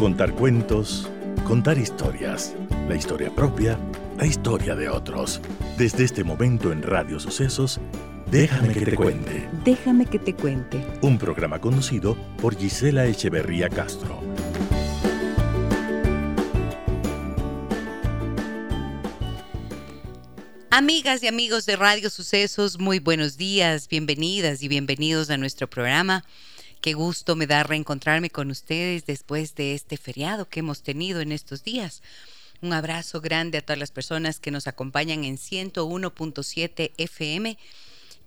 Contar cuentos, contar historias, la historia propia, la historia de otros. Desde este momento en Radio Sucesos, Déjame que te cuente. Déjame que te cuente. Un programa conducido por Gisela Echeverría Castro. Amigas y amigos de Radio Sucesos, muy buenos días, bienvenidas y bienvenidos a nuestro programa. Qué gusto me da reencontrarme con ustedes después de este feriado que hemos tenido en estos días. Un abrazo grande a todas las personas que nos acompañan en 101.7 FM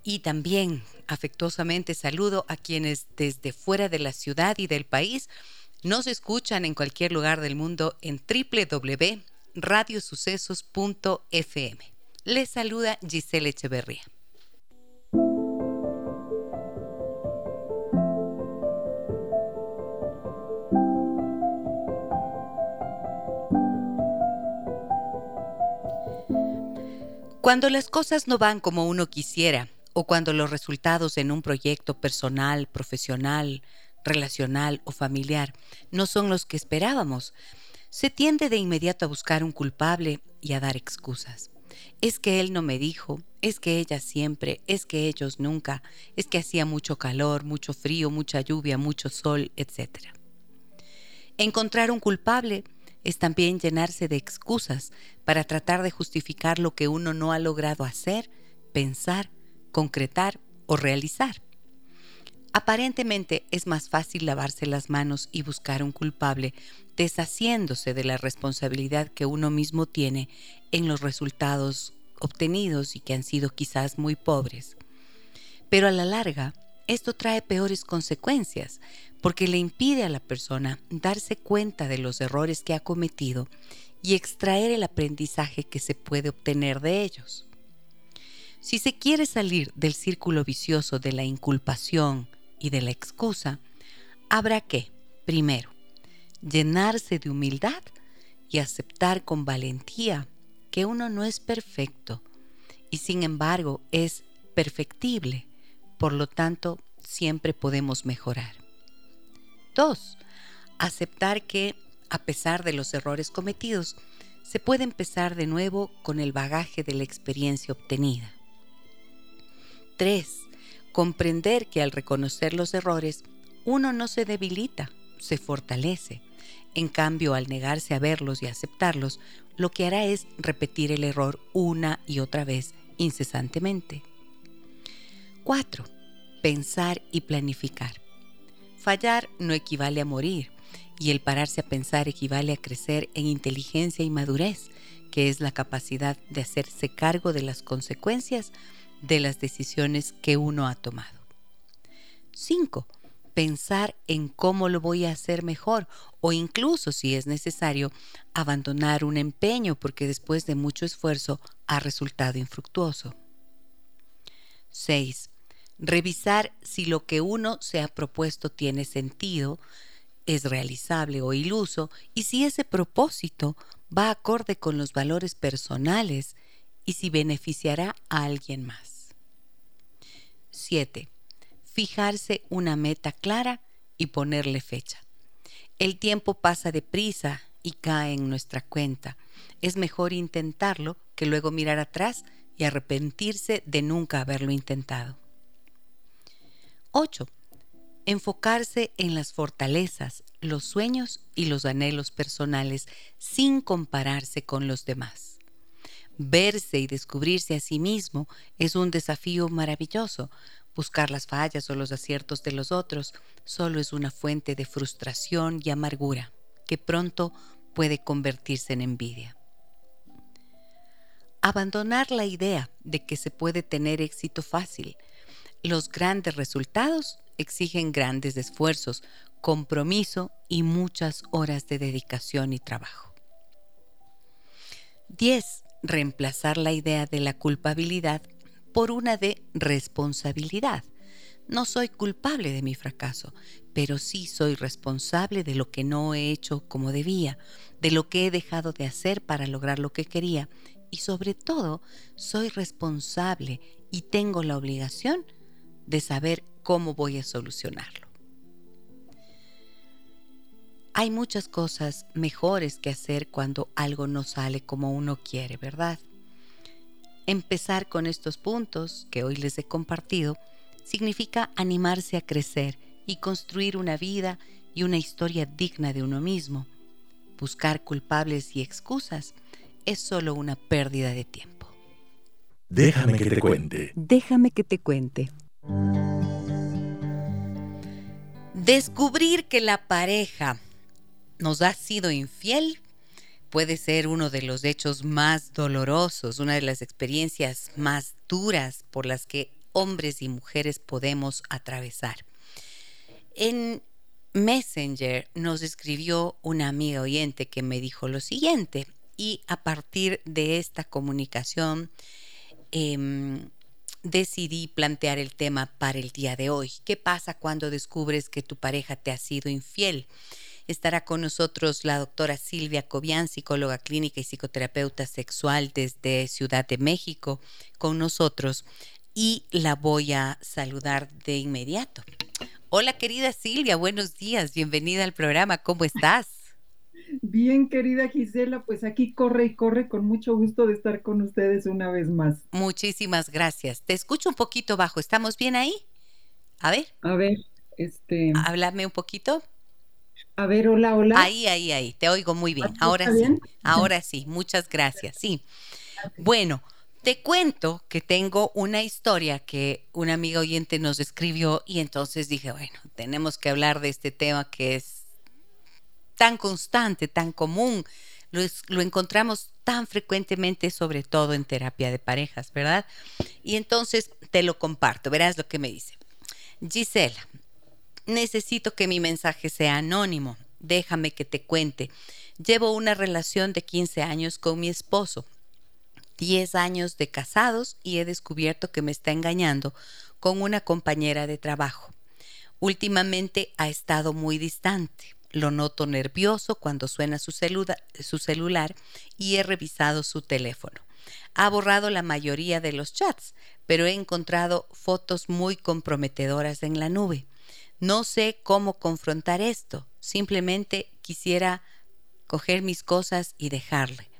y también afectuosamente saludo a quienes desde fuera de la ciudad y del país nos escuchan en cualquier lugar del mundo en www.radiosucesos.fm. Les saluda Giselle Echeverría. Cuando las cosas no van como uno quisiera o cuando los resultados en un proyecto personal, profesional, relacional o familiar no son los que esperábamos, se tiende de inmediato a buscar un culpable y a dar excusas. Es que él no me dijo, es que ella siempre, es que ellos nunca, es que hacía mucho calor, mucho frío, mucha lluvia, mucho sol, etc. Encontrar un culpable es también llenarse de excusas para tratar de justificar lo que uno no ha logrado hacer, pensar, concretar o realizar. Aparentemente es más fácil lavarse las manos y buscar un culpable deshaciéndose de la responsabilidad que uno mismo tiene en los resultados obtenidos y que han sido quizás muy pobres. Pero a la larga, esto trae peores consecuencias porque le impide a la persona darse cuenta de los errores que ha cometido y extraer el aprendizaje que se puede obtener de ellos. Si se quiere salir del círculo vicioso de la inculpación y de la excusa, habrá que, primero, llenarse de humildad y aceptar con valentía que uno no es perfecto y sin embargo es perfectible, por lo tanto siempre podemos mejorar. 2. Aceptar que, a pesar de los errores cometidos, se puede empezar de nuevo con el bagaje de la experiencia obtenida. 3. Comprender que al reconocer los errores, uno no se debilita, se fortalece. En cambio, al negarse a verlos y aceptarlos, lo que hará es repetir el error una y otra vez incesantemente. 4. Pensar y planificar. Fallar no equivale a morir y el pararse a pensar equivale a crecer en inteligencia y madurez, que es la capacidad de hacerse cargo de las consecuencias de las decisiones que uno ha tomado. 5. Pensar en cómo lo voy a hacer mejor o incluso, si es necesario, abandonar un empeño porque después de mucho esfuerzo ha resultado infructuoso. 6 revisar si lo que uno se ha propuesto tiene sentido, es realizable o iluso y si ese propósito va acorde con los valores personales y si beneficiará a alguien más. 7. Fijarse una meta clara y ponerle fecha. El tiempo pasa deprisa y cae en nuestra cuenta. Es mejor intentarlo que luego mirar atrás y arrepentirse de nunca haberlo intentado. 8. Enfocarse en las fortalezas, los sueños y los anhelos personales sin compararse con los demás. Verse y descubrirse a sí mismo es un desafío maravilloso. Buscar las fallas o los aciertos de los otros solo es una fuente de frustración y amargura que pronto puede convertirse en envidia. Abandonar la idea de que se puede tener éxito fácil, los grandes resultados exigen grandes esfuerzos, compromiso y muchas horas de dedicación y trabajo. 10. Reemplazar la idea de la culpabilidad por una de responsabilidad. No soy culpable de mi fracaso, pero sí soy responsable de lo que no he hecho como debía, de lo que he dejado de hacer para lograr lo que quería y sobre todo soy responsable y tengo la obligación de saber cómo voy a solucionarlo. hay muchas cosas mejores que hacer cuando algo no sale como uno quiere, ¿verdad? Empezar con estos puntos que hoy les he compartido significa animarse a crecer y construir una vida y una historia digna de uno mismo. Buscar culpables y excusas es solo una pérdida de tiempo. Déjame que te cuente. Déjame que te cuente. Descubrir que la pareja nos ha sido infiel puede ser uno de los hechos más dolorosos, una de las experiencias más duras por las que hombres y mujeres podemos atravesar. En Messenger nos escribió una amiga oyente que me dijo lo siguiente y a partir de esta comunicación em, decidí plantear el tema para el día de hoy. ¿Qué pasa cuando descubres que tu pareja te ha sido infiel? Estará con nosotros la doctora Silvia Cobian, psicóloga clínica y psicoterapeuta sexual desde Ciudad de México, con nosotros y la voy a saludar de inmediato. Hola querida Silvia, buenos días, bienvenida al programa, ¿cómo estás? Bien, querida Gisela, pues aquí corre y corre con mucho gusto de estar con ustedes una vez más. Muchísimas gracias. Te escucho un poquito bajo, ¿estamos bien ahí? A ver. A ver, este. Háblame un poquito. A ver, hola, hola. Ahí, ahí, ahí, te oigo muy bien. Ahora sí, ahora sí, muchas gracias. Sí. Bueno, te cuento que tengo una historia que una amiga oyente nos escribió y entonces dije, bueno, tenemos que hablar de este tema que es tan constante, tan común. Lo, encontramos tan frecuentemente, sobre todo en terapia de parejas, ¿verdad? Y entonces te lo comparto, verás lo que me dice. Gisela, necesito que mi mensaje sea anónimo. Déjame que te cuente. Llevo una relación de 15 años con mi esposo. 10 años de casados y he descubierto que me está engañando con una compañera de trabajo. Últimamente ha estado muy distante. Lo noto nervioso cuando suena su, celular y he revisado su teléfono. Ha borrado la mayoría de los chats, pero he encontrado fotos muy comprometedoras en la nube. No sé cómo confrontar esto. Simplemente quisiera coger mis cosas y dejarle.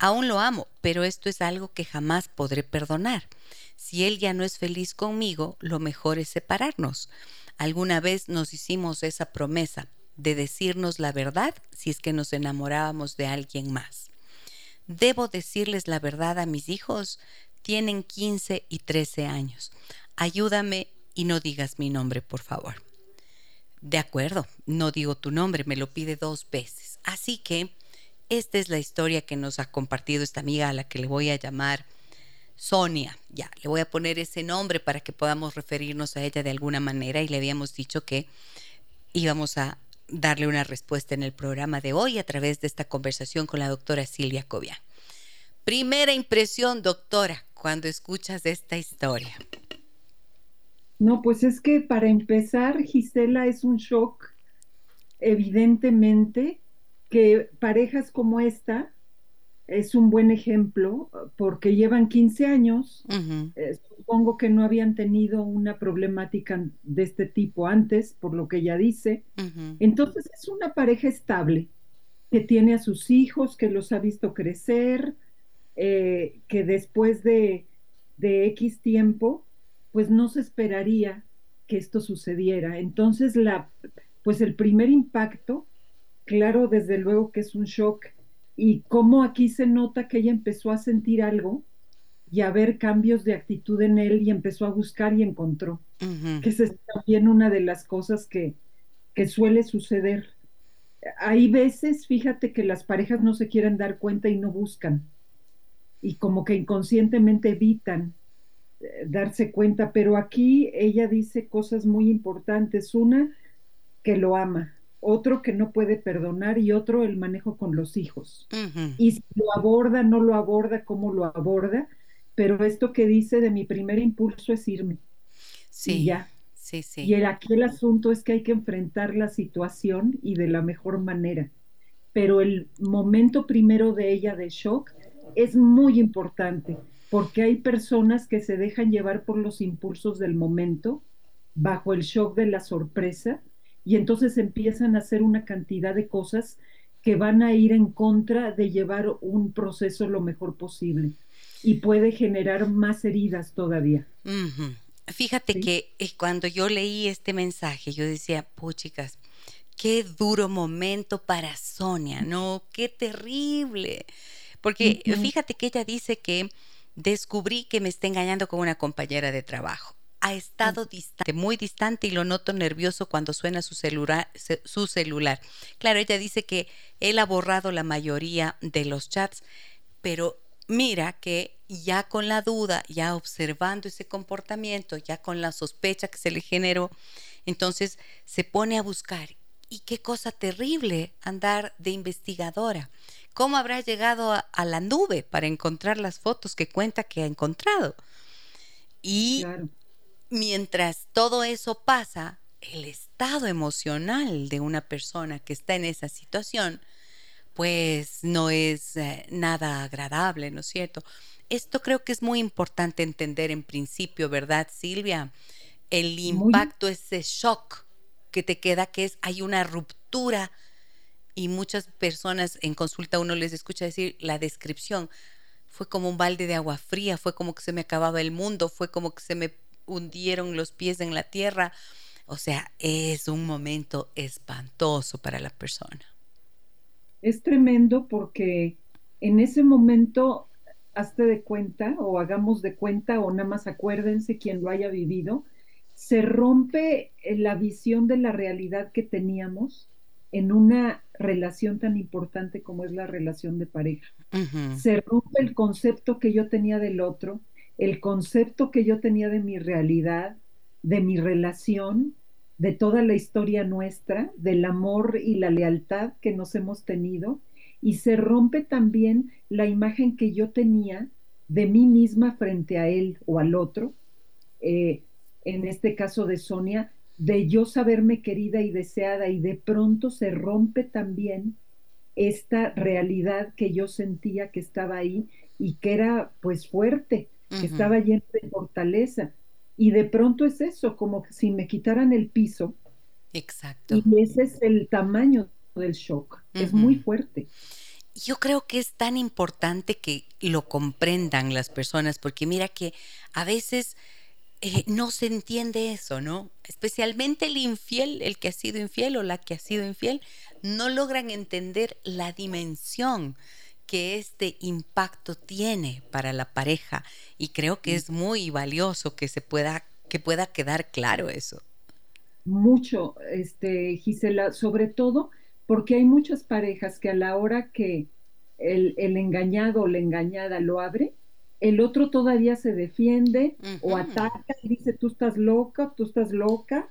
Aún lo amo, pero esto es algo que jamás podré perdonar. Si él ya no es feliz conmigo, lo mejor es separarnos. Alguna vez nos hicimos esa promesa de decirnos la verdad si es que nos enamorábamos de alguien más. ¿Debo decirles la verdad a mis hijos? Tienen 15 y 13 años. Ayúdame y no digas mi nombre, por favor. De acuerdo, no digo tu nombre, me lo pide dos veces. Así que esta es la historia que nos ha compartido esta amiga a la que le voy a llamar Sonia. Ya, le voy a poner ese nombre para que podamos referirnos a ella de alguna manera y le habíamos dicho que íbamos a darle una respuesta en el programa de hoy a través de esta conversación con la doctora Silvia Covia. Primera impresión, doctora, cuando escuchas esta historia. No, pues es que para empezar, Gisela, es un shock, evidentemente, que parejas como esta es un buen ejemplo porque llevan 15 años, eh, supongo que no habían tenido una problemática de este tipo antes, por lo que ella dice. Entonces es una pareja estable, que tiene a sus hijos, que los ha visto crecer, eh, que después de, de X tiempo pues no se esperaría que esto sucediera. Entonces, la, pues el primer impacto, claro, desde luego que es un shock, y cómo aquí se nota que ella empezó a sentir algo y a ver cambios de actitud en él y empezó a buscar y encontró, que es también una de las cosas que, que suele suceder. Hay veces, fíjate que las parejas no se quieren dar cuenta y no buscan, y como que inconscientemente evitan darse cuenta, pero aquí ella dice cosas muy importantes. Una, que lo ama, otro que no puede perdonar y otro el manejo con los hijos. Y si lo aborda, no lo aborda, cómo lo aborda, pero esto que dice de mi primer impulso es irme. Sí. ya. Sí, sí. Y el, aquí el asunto es que hay que enfrentar la situación y de la mejor manera. Pero el momento primero de ella de shock es muy importante porque hay personas que se dejan llevar por los impulsos del momento, bajo el shock de la sorpresa, y entonces empiezan a hacer una cantidad de cosas que van a ir en contra de llevar un proceso lo mejor posible y puede generar más heridas todavía. Fíjate que eh, cuando yo leí este mensaje, yo decía, puchicas, qué duro momento para Sonia, ¿no? Qué terrible. Porque fíjate que ella dice que descubrí que me está engañando con una compañera de trabajo. Ha estado distante, muy distante y lo noto nervioso cuando suena su celular, su celular. Claro, ella dice que él ha borrado la mayoría de los chats, pero mira que ya con la duda, ya observando ese comportamiento, ya con la sospecha que se le generó, entonces se pone a buscar. Y qué cosa terrible andar de investigadora. ¿Cómo habrá llegado a, la nube para encontrar las fotos que cuenta que ha encontrado? Y mientras todo eso pasa, el estado emocional de una persona que está en esa situación, pues no es eh, nada agradable, ¿no es cierto? Esto creo que es muy importante entender en principio, ¿verdad, Silvia? El impacto, ese shock que te queda, que es, hay una ruptura y muchas personas en consulta uno les escucha decir la descripción, fue como un balde de agua fría, fue como que se me acababa el mundo, fue como que se me hundieron los pies en la tierra. O sea, es un momento espantoso para la persona es tremendo porque en ese momento, hazte de cuenta o hagamos de cuenta o nada más acuérdense quien lo haya vivido, se rompe la visión de la realidad que teníamos en una relación tan importante como es la relación de pareja. Se rompe el concepto que yo tenía del otro, el concepto que yo tenía de mi realidad, de mi relación, de toda la historia nuestra, del amor y la lealtad que nos hemos tenido, y se rompe también la imagen que yo tenía de mí misma frente a él o al otro, eh, en este caso de Sonia, de yo saberme querida y deseada, y de pronto se rompe también esta realidad que yo sentía que estaba ahí y que era pues fuerte, estaba llena de fortaleza y de pronto es eso, como si me quitaran el piso. Exacto. Y ese es el tamaño del shock. Es muy fuerte. Yo creo que es tan importante que lo comprendan las personas, porque mira que a veces eh, no se entiende eso, ¿no? Especialmente el infiel, el que ha sido infiel o la que ha sido infiel, no logran entender la dimensión que este impacto tiene para la pareja. Y creo que es muy valioso que se pueda que pueda quedar claro eso. Mucho, este Gisela, sobre todo porque hay muchas parejas que a la hora que el, engañado o la engañada lo abre, el otro todavía se defiende o ataca y dice tú estás loca, tú estás loca,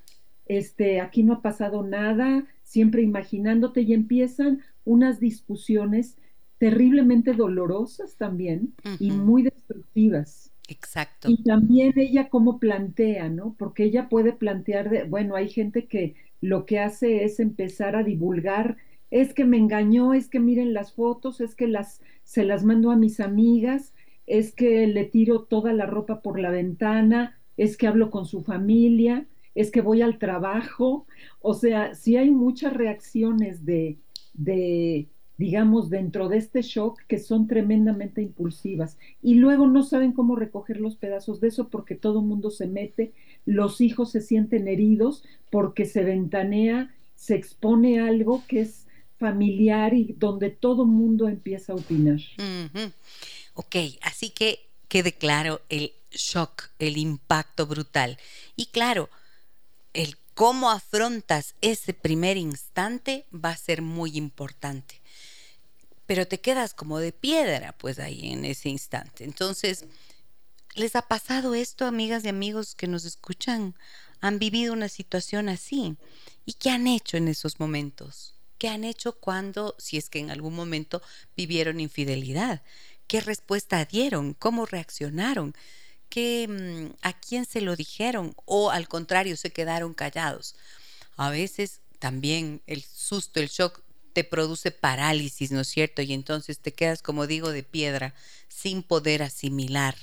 este, aquí no ha pasado nada, siempre imaginándote y empiezan unas discusiones terriblemente dolorosas también y muy destructivas. Exacto. Y también ella cómo plantea, ¿no? Porque ella puede plantear, de, bueno, hay gente que lo que hace es empezar a divulgar, es que me engañó, es que miren las fotos, es que las se las mando a mis amigas, es que le tiro toda la ropa por la ventana, es que hablo con su familia, es que voy al trabajo, o sea, sí hay muchas reacciones de, de digamos, dentro de este shock que son tremendamente impulsivas y luego no saben cómo recoger los pedazos de eso porque todo el mundo se mete, los hijos se sienten heridos porque se ventanea, se expone algo que es familiar y donde todo mundo empieza a opinar. Ok, así que quede claro el shock, el impacto brutal. Y claro, el cómo afrontas ese primer instante va a ser muy importante pero te quedas como de piedra, pues ahí en ese instante. Entonces, ¿les ha pasado esto, amigas y amigos que nos escuchan? ¿Han vivido una situación así? ¿Y qué han hecho en esos momentos? ¿Qué han hecho cuando, si es que en algún momento vivieron infidelidad? ¿Qué respuesta dieron? ¿Cómo reaccionaron? ¿Qué, mm, ¿A quién se lo dijeron? ¿O al contrario, se quedaron callados? A veces también el susto, el shock te produce parálisis, ¿no es cierto? Y entonces te quedas, como digo, de piedra, sin poder asimilar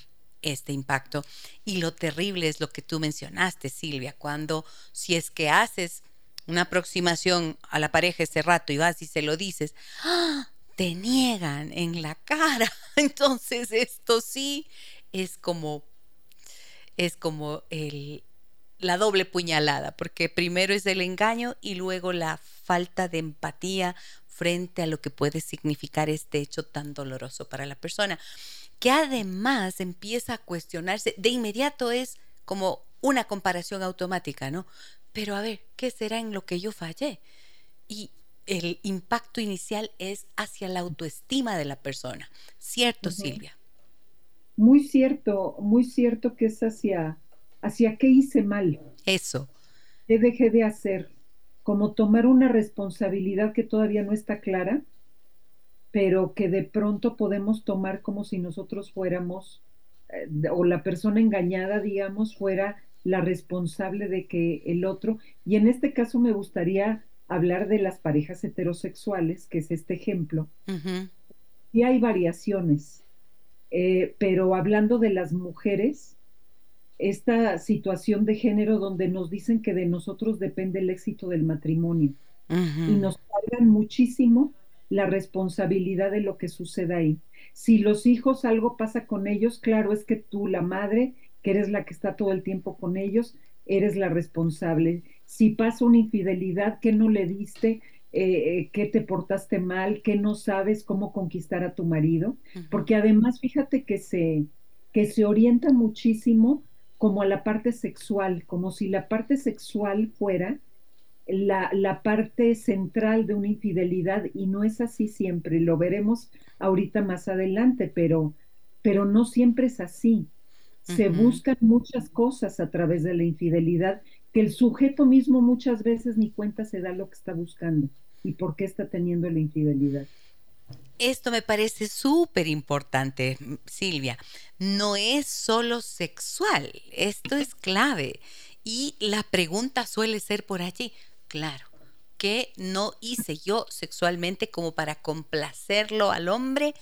este impacto. Y lo terrible es lo que tú mencionaste, Silvia, cuando si es que haces una aproximación a la pareja ese rato y vas y se lo dices, ¡ah! te niegan en la cara. Entonces esto sí es como es como el, la doble puñalada, porque primero es el engaño y luego la falta de empatía frente a lo que puede significar este hecho tan doloroso para la persona, que además empieza a cuestionarse, de inmediato es como una comparación automática, ¿no? Pero a ver, ¿qué será en lo que yo fallé? Y el impacto inicial es hacia la autoestima de la persona, ¿cierto, Silvia? Muy cierto, muy cierto que es hacia, hacia qué hice mal. Eso. ¿Qué dejé de hacer? Como tomar una responsabilidad que todavía no está clara, pero que de pronto podemos tomar como si nosotros fuéramos, eh, o la persona engañada, digamos, fuera la responsable de que el otro, y en este caso me gustaría hablar de las parejas heterosexuales, que es este ejemplo, y hay variaciones. Eh, pero hablando de las mujeres, esta situación de género donde nos dicen que de nosotros depende el éxito del matrimonio. Y nos cargan muchísimo la responsabilidad de lo que suceda ahí. Si los hijos algo pasa con ellos, claro es que tú, la madre, que eres la que está todo el tiempo con ellos, eres la responsable. Si pasa una infidelidad que no le diste, eh, que te portaste mal, que no sabes cómo conquistar a tu marido, porque además fíjate que se, que se orienta muchísimo como a la parte sexual, como si la parte sexual fuera la, la, parte central de una infidelidad y no es así siempre, lo veremos ahorita más adelante, pero, pero no siempre es así. Se buscan muchas cosas a través de la infidelidad que el sujeto mismo muchas veces ni cuenta se da lo que está buscando y por qué está teniendo la infidelidad. Esto me parece súper importante, Silvia. No es solo sexual, esto es clave. Y la pregunta suele ser por allí, claro, ¿qué no hice yo sexualmente como para complacerlo al hombre?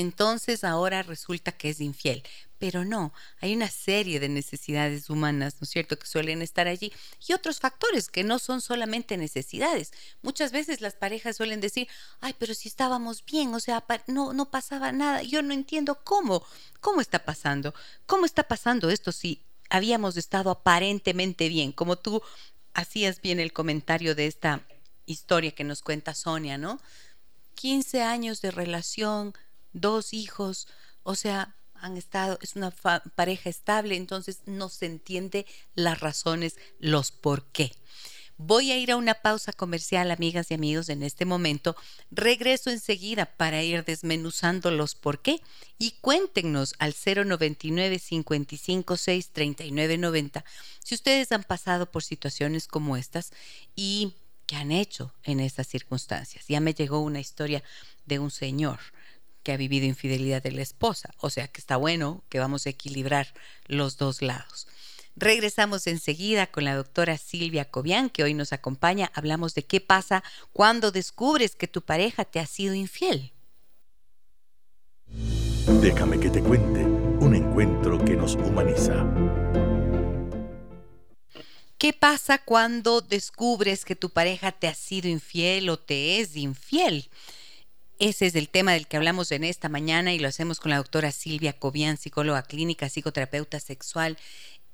Entonces ahora resulta que es infiel. Pero no, hay una serie de necesidades humanas, ¿no es cierto?, que suelen estar allí y otros factores que no son solamente necesidades. Muchas veces las parejas suelen decir, ay, pero si estábamos bien, o sea, no, no pasaba nada, yo no entiendo cómo, cómo está pasando, cómo está pasando esto si habíamos estado aparentemente bien, como tú hacías bien el comentario de esta historia que nos cuenta Sonia, ¿no? 15 años de relación, dos hijos, o sea, han estado, es una pareja estable, entonces no se entiende las razones, los por qué. Voy a ir a una pausa comercial, amigas y amigos, en este momento. Regreso enseguida para ir desmenuzando los por qué y cuéntenos al 099 556 3990 si ustedes han pasado por situaciones como estas y qué han hecho en estas circunstancias. Ya me llegó una historia de un señor que ha vivido infidelidad de la esposa. O sea que está bueno que vamos a equilibrar los dos lados. Regresamos enseguida con la doctora Silvia Cobian, que hoy nos acompaña. Hablamos de qué pasa cuando descubres que tu pareja te ha sido infiel. Déjame que te cuente un encuentro que nos humaniza. ¿Qué pasa cuando descubres que tu pareja te ha sido infiel o te es infiel? Ese es el tema del que hablamos en esta mañana y lo hacemos con la doctora Silvia Cobian, psicóloga clínica, psicoterapeuta sexual.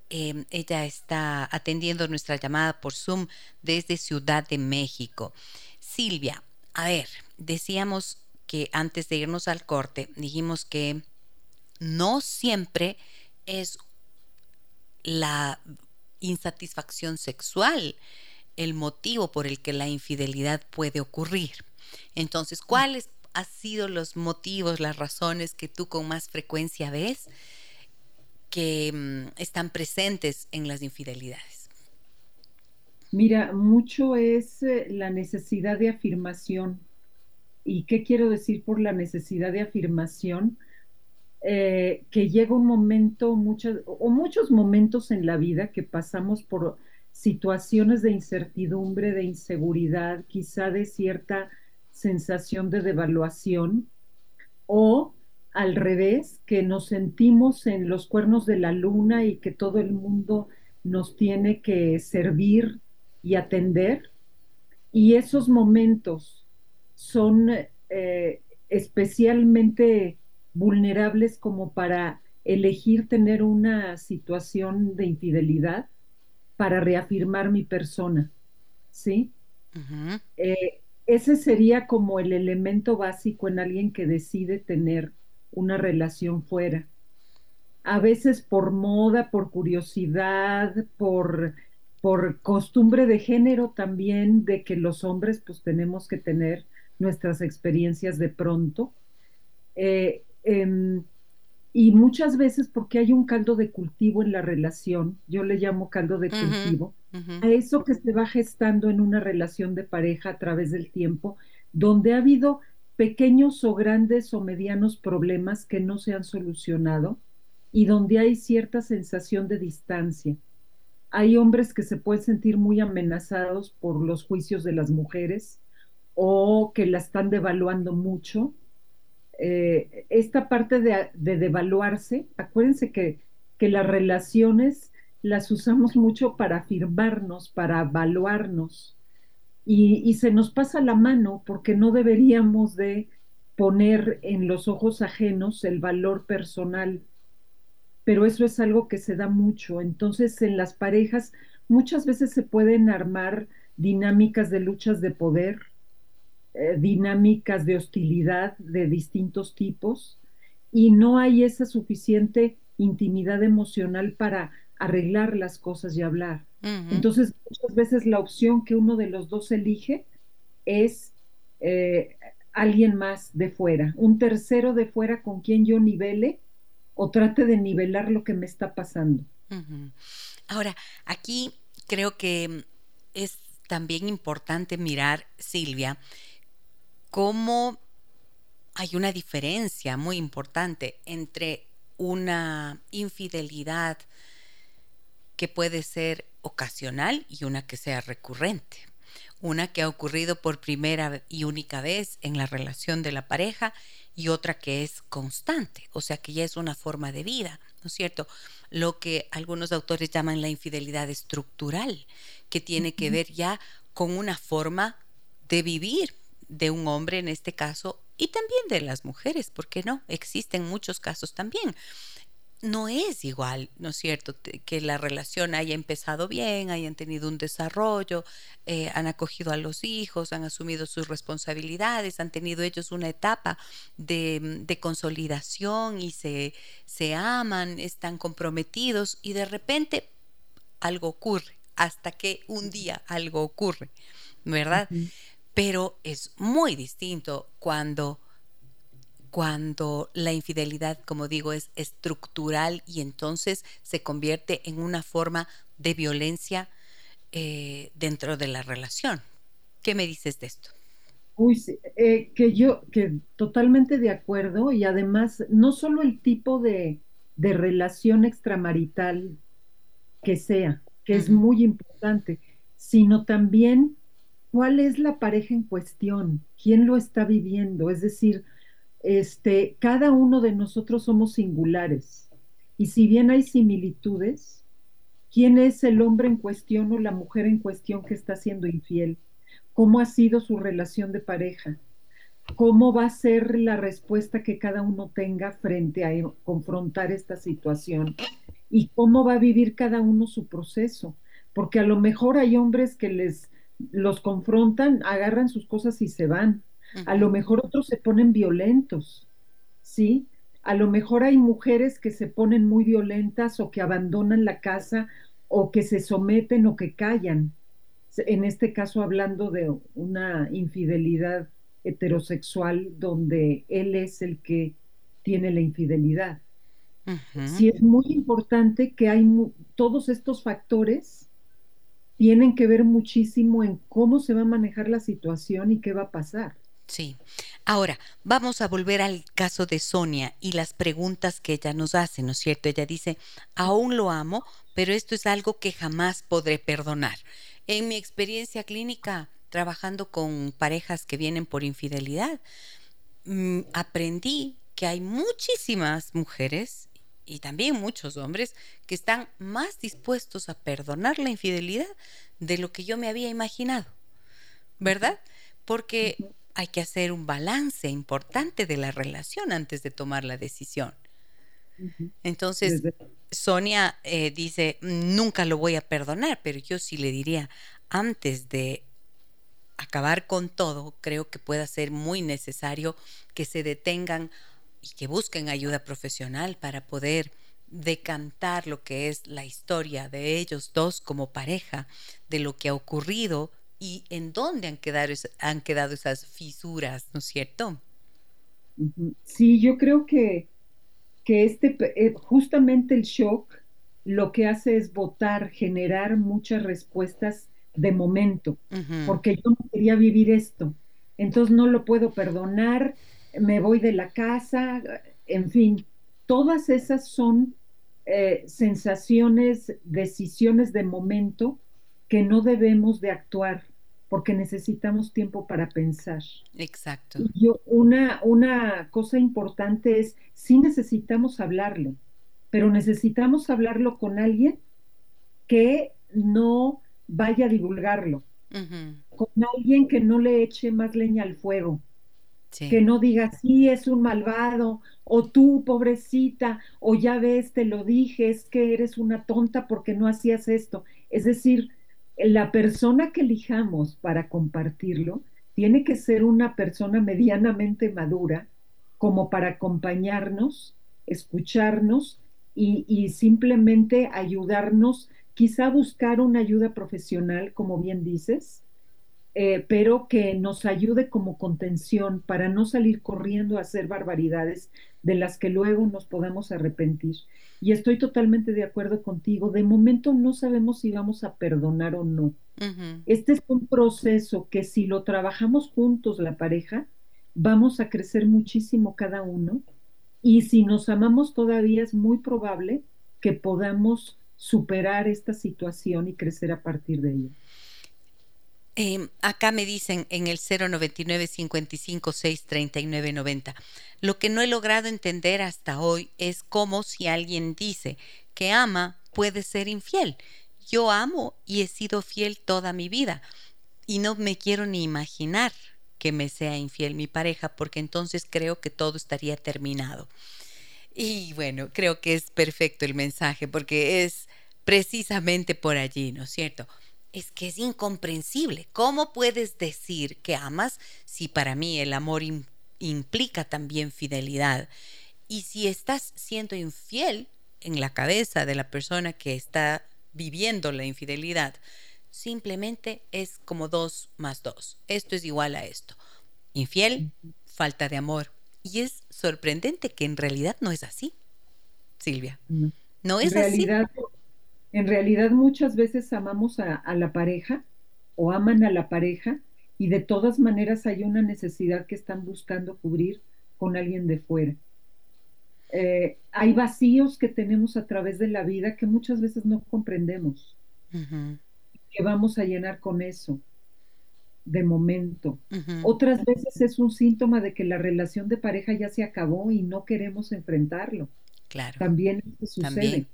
Em, ella está atendiendo nuestra llamada por Zoom desde Ciudad de México. Silvia, a ver, decíamos que antes de irnos al corte, dijimos que no siempre es la insatisfacción sexual el motivo por el que la infidelidad puede ocurrir. Entonces, ¿cuáles han sido los motivos, las razones que tú con más frecuencia ves que mm, están presentes en las infidelidades? Mira, mucho es eh, la necesidad de afirmación. ¿Y qué quiero decir por la necesidad de afirmación? Eh, que llega un momento, o muchos momentos en la vida que pasamos por situaciones de incertidumbre, de inseguridad, quizá de cierta sensación de devaluación o al revés, que nos sentimos en los cuernos de la luna y que todo el mundo nos tiene que servir y atender y esos momentos son eh, especialmente vulnerables como para elegir tener una situación de infidelidad para reafirmar mi persona, ¿sí? Eh, ese sería como el elemento básico en alguien que decide tener una relación fuera. A veces por moda, por curiosidad, por, por costumbre de género también, de que los hombres pues tenemos que tener nuestras experiencias de pronto. Eh, em, y muchas veces porque hay un caldo de cultivo en la relación, yo le llamo caldo de cultivo, a eso que se va gestando en una relación de pareja a través del tiempo, donde ha habido pequeños o grandes o medianos problemas que no se han solucionado y donde hay cierta sensación de distancia. Hay hombres que se pueden sentir muy amenazados por los juicios de las mujeres o que la están devaluando mucho eh, esta parte de, devaluarse, acuérdense que, que las relaciones las usamos mucho para afirmarnos, para evaluarnos, y, y, se nos pasa la mano porque no deberíamos de poner en los ojos ajenos el valor personal, pero eso es algo que se da mucho. Entonces, en las parejas muchas veces se pueden armar dinámicas de luchas de poder, eh, dinámicas de hostilidad de distintos tipos y no hay esa suficiente intimidad emocional para arreglar las cosas y hablar. Entonces, muchas veces la opción que uno de los dos elige es eh, alguien más de fuera, un tercero de fuera con quien yo nivele o trate de nivelar lo que me está pasando. Ahora, aquí creo que es también importante mirar, Silvia, cómo hay una diferencia muy importante entre una infidelidad que puede ser ocasional y una que sea recurrente. Una que ha ocurrido por primera y única vez en la relación de la pareja y otra que es constante, o sea que ya es una forma de vida, ¿no es cierto? Lo que algunos autores llaman la infidelidad estructural, que tiene que ver ya con una forma de vivir de un hombre en este caso y también de las mujeres, porque no? Existen muchos casos también. No es igual, ¿no es cierto?, que la relación haya empezado bien, hayan tenido un desarrollo, eh, han acogido a los hijos, han asumido sus responsabilidades, han tenido ellos una etapa de, de consolidación y se, se aman, están comprometidos y de repente algo ocurre, hasta que un día algo ocurre, ¿verdad? Pero es muy distinto cuando cuando la infidelidad, como digo, es estructural y entonces se convierte en una forma de violencia eh, dentro de la relación. ¿Qué me dices de esto? Uy, sí, eh, que yo, que totalmente de acuerdo y además no solo el tipo de, de relación extramarital que sea, que es muy importante, sino también cuál es la pareja en cuestión, quién lo está viviendo, es decir, este, cada uno de nosotros somos singulares y si bien hay similitudes, ¿quién es el hombre en cuestión o la mujer en cuestión que está siendo infiel? ¿Cómo ha sido su relación de pareja? ¿Cómo va a ser la respuesta que cada uno tenga frente a confrontar esta situación? ¿Y cómo va a vivir cada uno su proceso? Porque a lo mejor hay hombres que les los confrontan, agarran sus cosas y se van. A lo mejor otros se ponen violentos, ¿sí? A lo mejor hay mujeres que se ponen muy violentas o que abandonan la casa o que se someten o que callan. En este caso hablando de una infidelidad heterosexual donde él es el que tiene la infidelidad. Sí es muy importante que hay todos estos factores tienen que ver muchísimo en cómo se va a manejar la situación y qué va a pasar. Sí. Ahora, vamos a volver al caso de Sonia y las preguntas que ella nos hace, ¿no es cierto? Ella dice, aún lo amo, pero esto es algo que jamás podré perdonar. En mi experiencia clínica, trabajando con parejas que vienen por infidelidad, mm, aprendí que hay muchísimas mujeres y también muchos hombres que están más dispuestos a perdonar la infidelidad de lo que yo me había imaginado. ¿verdad? Porque hay que hacer un balance importante de la relación antes de tomar la decisión. Entonces, Sonia eh, dice, nunca lo voy a perdonar, pero yo sí le diría, antes de acabar con todo, creo que pueda ser muy necesario que se detengan y que busquen ayuda profesional para poder decantar lo que es la historia de ellos dos como pareja, de lo que ha ocurrido y en dónde han quedado, han quedado esas fisuras, ¿no es cierto? Sí, yo creo que que este, eh, justamente el shock lo que hace es votar, generar muchas respuestas de momento, porque yo no quería vivir esto, entonces no lo puedo perdonar, me voy de la casa, en fin, todas esas son eh, sensaciones, decisiones de momento que no debemos de actuar porque necesitamos tiempo para pensar. Exacto. Yo, una, una cosa importante es, sí necesitamos hablarlo, pero necesitamos hablarlo con alguien que no vaya a divulgarlo, con alguien que no le eche más leña al fuego, que no diga, sí, es un malvado, o tú, pobrecita, o ya ves, te lo dije, es que eres una tonta porque no hacías esto. Es decir, la persona que elijamos para compartirlo tiene que ser una persona medianamente madura como para acompañarnos, escucharnos y, simplemente ayudarnos, quizá buscar una ayuda profesional, como bien dices, eh, pero que nos ayude como contención para no salir corriendo a hacer barbaridades de las que luego nos podamos arrepentir. Y estoy totalmente de acuerdo contigo. De momento no sabemos si vamos a perdonar o no. Este es un proceso que si lo trabajamos juntos, la pareja, vamos a crecer muchísimo cada uno. Y si nos amamos todavía es muy probable que podamos superar esta situación y crecer a partir de ella. Em, acá me dicen en el 099 55 6 39 90. Lo que no he logrado entender hasta hoy es cómo si alguien dice que ama puede ser infiel. Yo amo y he sido fiel toda mi vida y no me quiero ni imaginar que me sea infiel mi pareja porque entonces creo que todo estaría terminado. Y bueno, creo que es perfecto el mensaje porque es precisamente por allí, ¿no es cierto? Es que es incomprensible. ¿Cómo puedes decir que amas si para mí el amor implica también fidelidad? Y si estás siendo infiel en la cabeza de la persona que está viviendo la infidelidad, simplemente es como dos más dos. Esto es igual a esto. Infiel, falta de amor. Y es sorprendente que en realidad no es así, Silvia. No, es así en realidad muchas veces amamos a, la pareja o aman a la pareja y de todas maneras hay una necesidad que están buscando cubrir con alguien de fuera. Eh, hay vacíos que tenemos a través de la vida que muchas veces no comprendemos, que vamos a llenar con eso de momento. Otras veces es un síntoma de que la relación de pareja ya se acabó y no queremos enfrentarlo. Claro. También sucede.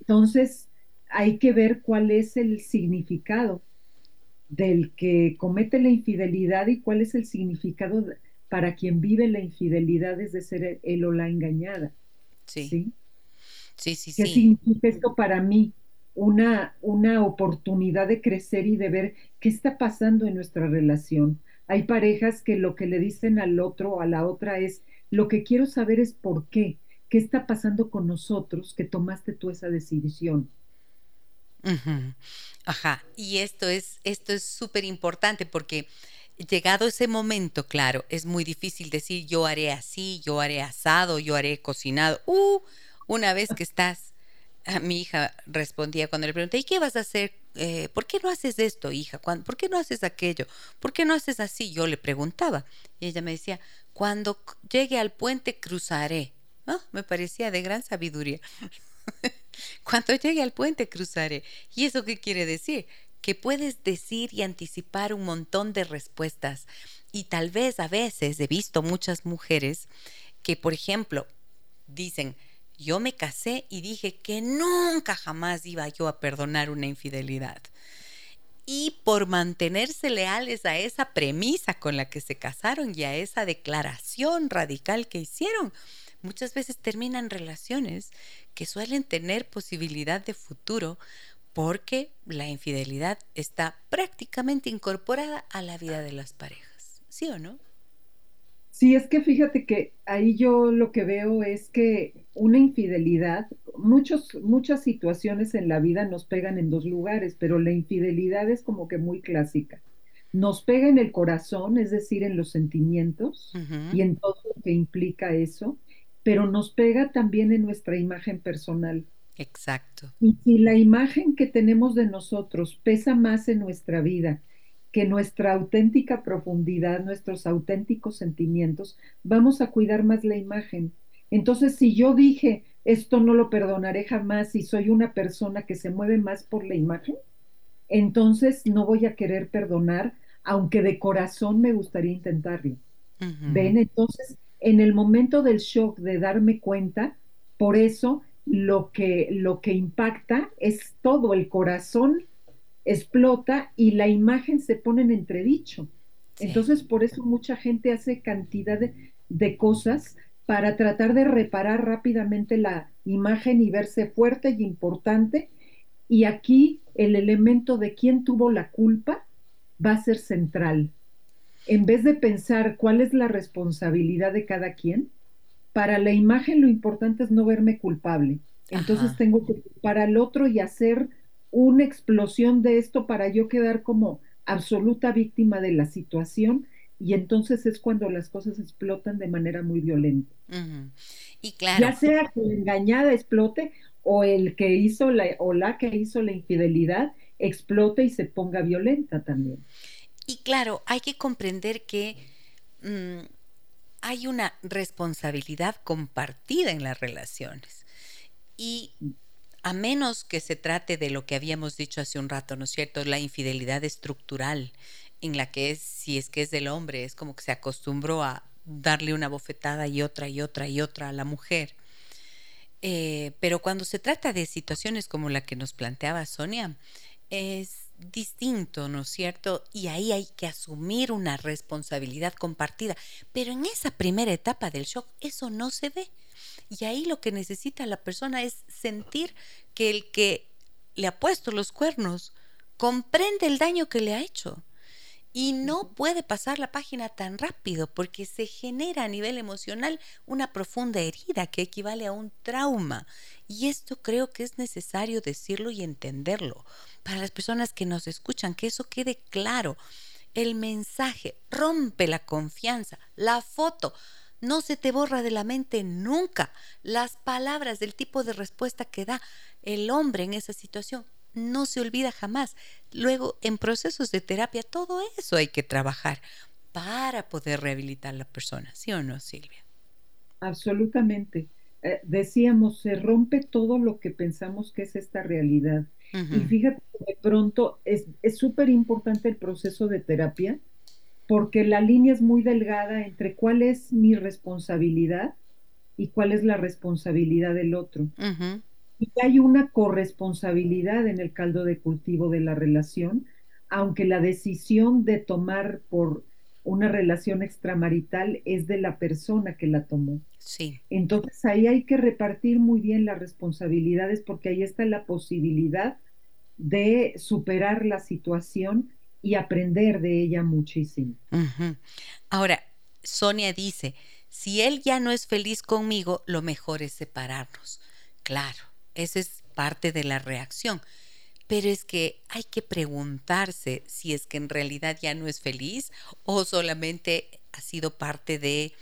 Entonces, hay que ver cuál es el significado del que comete la infidelidad y cuál es el significado para quien vive la infidelidad, es de ser él o la engañada. Sí. Sí, sí, sí. ¿Qué significa esto para mí? Una, una oportunidad de crecer y de ver qué está pasando en nuestra relación. Hay parejas que lo que le dicen al otro o a la otra es, lo que quiero saber es por qué, qué está pasando con nosotros que tomaste tú esa decisión. Ajá, y esto es esto es súper importante porque llegado ese momento, claro, es muy difícil decir yo haré así, yo haré asado, yo haré cocinado. Uh, una vez que estás, a mi hija respondía cuando le pregunté, ¿y qué vas a hacer? Eh, ¿Por qué no haces esto, hija? ¿Por qué no haces aquello? ¿Por qué no haces así? Yo le preguntaba. Y ella me decía, cuando llegue al puente cruzaré. Ah, me parecía de gran sabiduría. Cuando llegue al puente cruzaré. ¿Y eso qué quiere decir? Que puedes decir y anticipar un montón de respuestas. Y tal vez a veces he visto muchas mujeres que, por ejemplo, dicen, yo me casé y dije que nunca jamás iba yo a perdonar una infidelidad. y por mantenerse leales a esa premisa con la que se casaron y a esa declaración radical que hicieron, muchas veces terminan relaciones que suelen tener posibilidad de futuro porque la infidelidad está prácticamente incorporada a la vida de las parejas. ¿Sí o no? Sí, es que fíjate que ahí yo lo que veo es que una infidelidad, muchos, muchas situaciones en la vida nos pegan en dos lugares, pero la infidelidad es como que muy clásica. Nos pega en el corazón, es decir, en los sentimientos y en todo lo que implica eso, pero nos pega también en nuestra imagen personal. Exacto. Y si la imagen que tenemos de nosotros pesa más en nuestra vida que nuestra auténtica profundidad, nuestros auténticos sentimientos, vamos a cuidar más la imagen. Entonces, si yo dije, esto no lo perdonaré jamás y soy una persona que se mueve más por la imagen, entonces no voy a querer perdonar, aunque de corazón me gustaría intentarlo. ¿Ven? Entonces, en el momento del shock de darme cuenta, por eso lo que, lo que impacta es todo el corazón explota y la imagen se pone en entredicho. Entonces, por eso mucha gente hace cantidad de, cosas para tratar de reparar rápidamente la imagen y verse fuerte y importante. Y aquí el elemento de quién tuvo la culpa va a ser central. En vez de pensar cuál es la responsabilidad de cada quien, para la imagen lo importante es no verme culpable. Entonces tengo que para el otro y hacer una explosión de esto para yo quedar como absoluta víctima de la situación y entonces es cuando las cosas explotan de manera muy violenta. Y claro. Ya sea que la engañada explote o el que hizo la o la que hizo la infidelidad explote y se ponga violenta también. Y claro, hay que comprender que mm, hay una responsabilidad compartida en las relaciones. Y a menos que se trate de lo que habíamos dicho hace un rato, ¿no es cierto? La infidelidad estructural, en la que es, si es que es del hombre, es como que se acostumbró a darle una bofetada y otra y otra y otra a la mujer. Eh, pero cuando se trata de situaciones como la que nos planteaba Sonia, es distinto, ¿no es cierto? Y ahí hay que asumir una responsabilidad compartida. Pero en esa primera etapa del shock, eso no se ve. Y ahí lo que necesita la persona es sentir que el que le ha puesto los cuernos comprende el daño que le ha hecho. Y no puede pasar la página tan rápido porque se genera a nivel emocional una profunda herida que equivale a un trauma. Y esto creo que es necesario decirlo y entenderlo para las personas que nos escuchan, que eso quede claro. El mensaje rompe la confianza, la foto no se te borra de la mente nunca. Las palabras del tipo de respuesta que da el hombre en esa situación no se olvida jamás. Luego, en procesos de terapia, todo eso hay que trabajar para poder rehabilitar a la persona, ¿sí o no, Silvia? Absolutamente. Eh, decíamos, se rompe todo lo que pensamos que es esta realidad. Y fíjate, de pronto es súper importante el proceso de terapia porque la línea es muy delgada entre cuál es mi responsabilidad y cuál es la responsabilidad del otro. Y hay una corresponsabilidad en el caldo de cultivo de la relación, aunque la decisión de tomar por una relación extramarital es de la persona que la tomó. Sí. Entonces ahí hay que repartir muy bien las responsabilidades porque ahí está la posibilidad de superar la situación y aprender de ella muchísimo. Ahora, Sonia dice, si él ya no es feliz conmigo, lo mejor es separarnos. Claro, esa es parte de la reacción. Pero es que hay que preguntarse si es que en realidad ya no es feliz o solamente ha sido parte de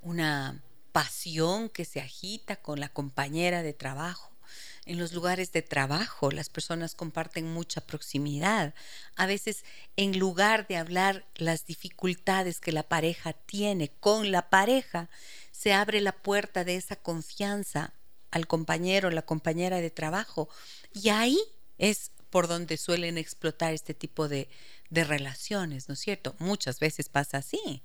una pasión que se agita con la compañera de trabajo en los lugares de trabajo las personas comparten mucha proximidad. A veces en lugar de hablar las dificultades que la pareja tiene con la pareja, se abre la puerta de esa confianza al compañero, la compañera de trabajo. Y ahí es por donde suelen explotar este tipo de, de relaciones, ¿no es cierto? Muchas veces pasa así.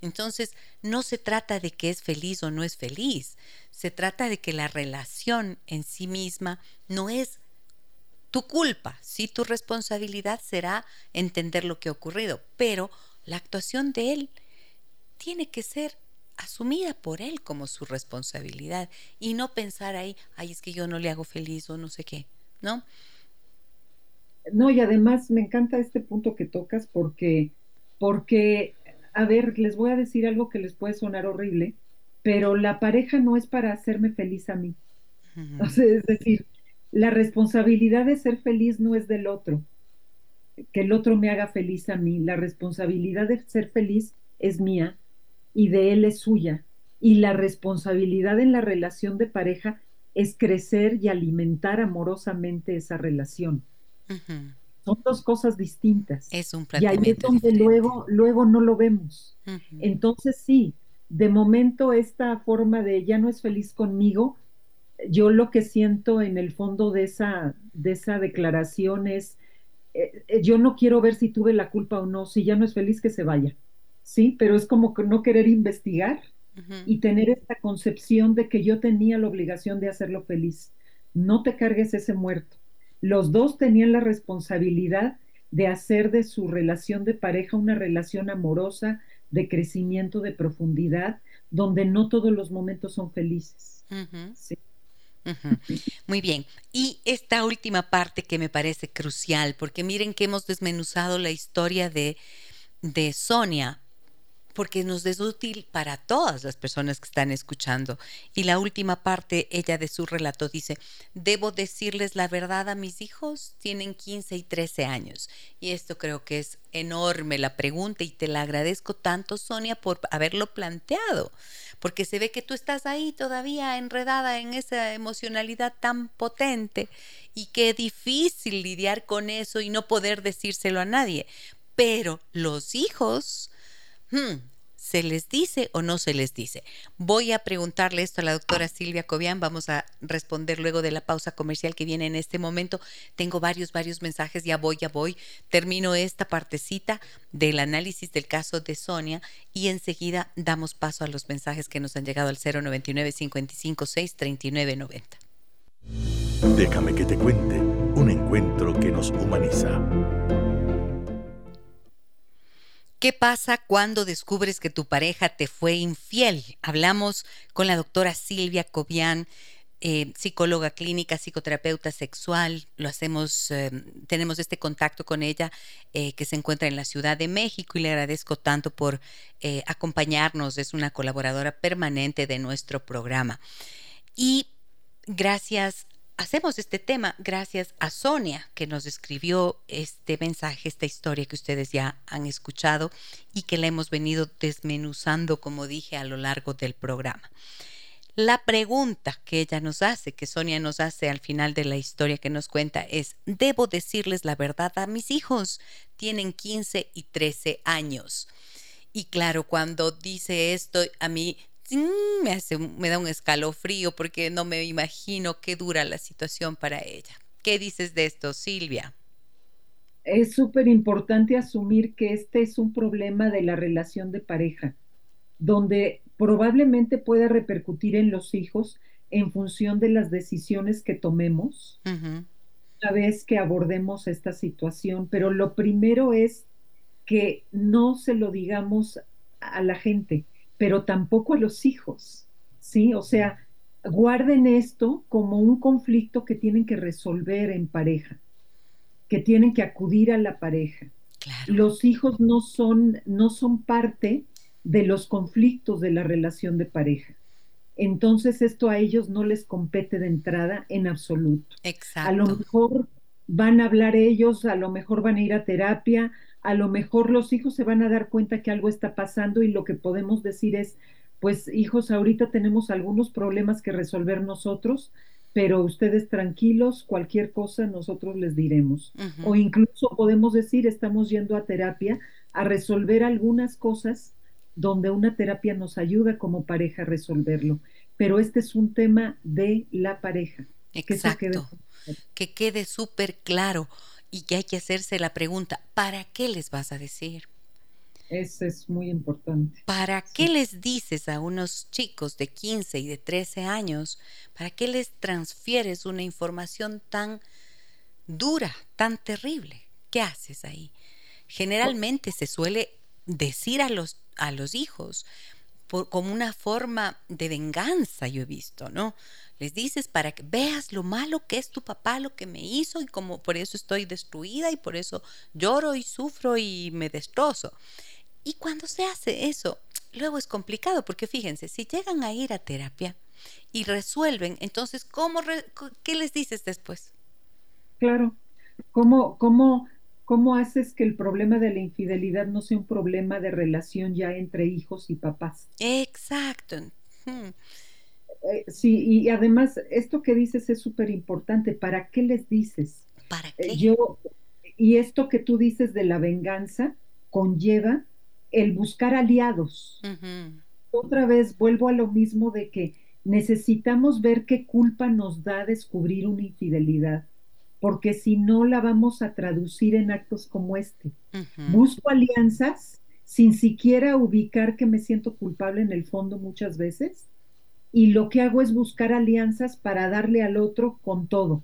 Entonces, no se trata de que es feliz o no es feliz, se trata de que la relación en sí misma no es tu culpa, sí tu responsabilidad será entender lo que ha ocurrido, pero la actuación de él tiene que ser asumida por él como su responsabilidad y no pensar ahí, ay, es que yo no le hago feliz o no sé qué, ¿no? No, y además me encanta este punto que tocas porque, porque, a ver, les voy a decir algo que les puede sonar horrible, pero la pareja no es para hacerme feliz a mí. es decir, la responsabilidad de ser feliz no es del otro, que el otro me haga feliz a mí. La responsabilidad de ser feliz es mía y de él es suya. Y la responsabilidad en la relación de pareja es crecer y alimentar amorosamente esa relación. Son dos cosas distintas. Es un Y ahí es donde luego, luego no lo vemos. Entonces sí, de momento esta forma de ya no es feliz conmigo, yo lo que siento en el fondo de esa, de esa declaración es, eh, eh, yo no quiero ver si tuve la culpa o no, si ya no es feliz que se vaya, ¿sí? Pero es como no querer investigar y tener esta concepción de que yo tenía la obligación de hacerlo feliz. No te cargues ese muerto. Los dos tenían la responsabilidad de hacer de su relación de pareja una relación amorosa, de crecimiento, de profundidad, donde no todos los momentos son felices. Muy bien. Y esta última parte que me parece crucial, porque miren que hemos desmenuzado la historia de, de Sonia, porque nos es útil para todas las personas que están escuchando. Y la última parte, ella de su relato dice, debo decirles la verdad a mis hijos, tienen 15 y 13 años. Y esto creo que es enorme la pregunta y te la agradezco tanto, Sonia, por haberlo planteado, porque se ve que tú estás ahí todavía enredada en esa emocionalidad tan potente y qué difícil lidiar con eso y no poder decírselo a nadie. Pero los hijos Hmm, ¿Se les dice o no se les dice? Voy a preguntarle esto a la doctora Silvia Cobian. Vamos a responder luego de la pausa comercial que viene en este momento. Tengo varios, varios mensajes. Ya voy, ya voy. Termino esta partecita del análisis del caso de Sonia y enseguida damos paso a los mensajes que nos han llegado al 099 556 3990. Déjame que te cuente un encuentro que nos humaniza. ¿Qué pasa cuando descubres que tu pareja te fue infiel? Hablamos con la doctora Silvia Cobian, eh, psicóloga clínica, psicoterapeuta sexual. Lo hacemos, eh, tenemos este contacto con ella eh, que se encuentra en la Ciudad de México y le agradezco tanto por acompañarnos. Es una colaboradora permanente de nuestro programa. Y gracias hacemos este tema gracias a Sonia, que nos escribió este mensaje, esta historia que ustedes ya han escuchado y que la hemos venido desmenuzando, como dije, a lo largo del programa. La pregunta que ella nos hace, que Sonia nos hace al final de la historia que nos cuenta, es, ¿debo decirles la verdad a mis hijos? Tienen 15 y 13 años. Y claro, cuando dice esto, a mí me, hace, me da un escalofrío porque no me imagino qué dura la situación para ella. ¿Qué dices de esto, Silvia? Es súper importante asumir que este es un problema de la relación de pareja, donde probablemente pueda repercutir en los hijos en función de las decisiones que tomemos una vez que abordemos esta situación. Pero lo primero es que no se lo digamos a la gente pero tampoco a los hijos, ¿sí? O sea, guarden esto como un conflicto que tienen que resolver en pareja, que tienen que acudir a la pareja. Los hijos no son, no son parte de los conflictos de la relación de pareja. Entonces esto a ellos no les compete de entrada en absoluto. Exacto. A lo mejor van a hablar ellos, a lo mejor van a ir a terapia, a lo mejor los hijos se van a dar cuenta que algo está pasando y lo que podemos decir es, pues hijos, ahorita tenemos algunos problemas que resolver nosotros, pero ustedes tranquilos, cualquier cosa nosotros les diremos. O incluso podemos decir, estamos yendo a terapia a resolver algunas cosas donde una terapia nos ayuda como pareja a resolverlo. Pero este es un tema de la pareja. Exacto. Que quede súper claro y que hay que hacerse la pregunta, ¿para qué les vas a decir? Eso es muy importante. ¿Para qué les dices a unos chicos de 15 y de 13 años? ¿Para qué les transfieres una información tan dura, tan terrible. ¿Qué haces ahí? Generalmente se suele decir a los, a los hijos como una forma de venganza, yo he visto, ¿no? Les dices para que veas lo malo que es tu papá, lo que me hizo y como por eso estoy destruida y por eso lloro y sufro y me destrozo. Y cuando se hace eso, luego es complicado porque fíjense, si llegan a ir a terapia y resuelven, entonces, ¿cómo ¿qué les dices después? Claro, ¿cómo, cómo, cómo haces que el problema de la infidelidad no sea un problema de relación ya entre hijos y papás? Exacto. Eh, sí, y además esto que dices es súper importante. ¿Para qué les dices? ¿Para eh, qué? yo, y esto que tú dices de la venganza conlleva el buscar aliados. Otra vez vuelvo a lo mismo de que necesitamos ver qué culpa nos da descubrir una infidelidad, porque si no la vamos a traducir en actos como este. Busco alianzas sin siquiera ubicar que me siento culpable en el fondo muchas veces y lo que hago es buscar alianzas para darle al otro con todo,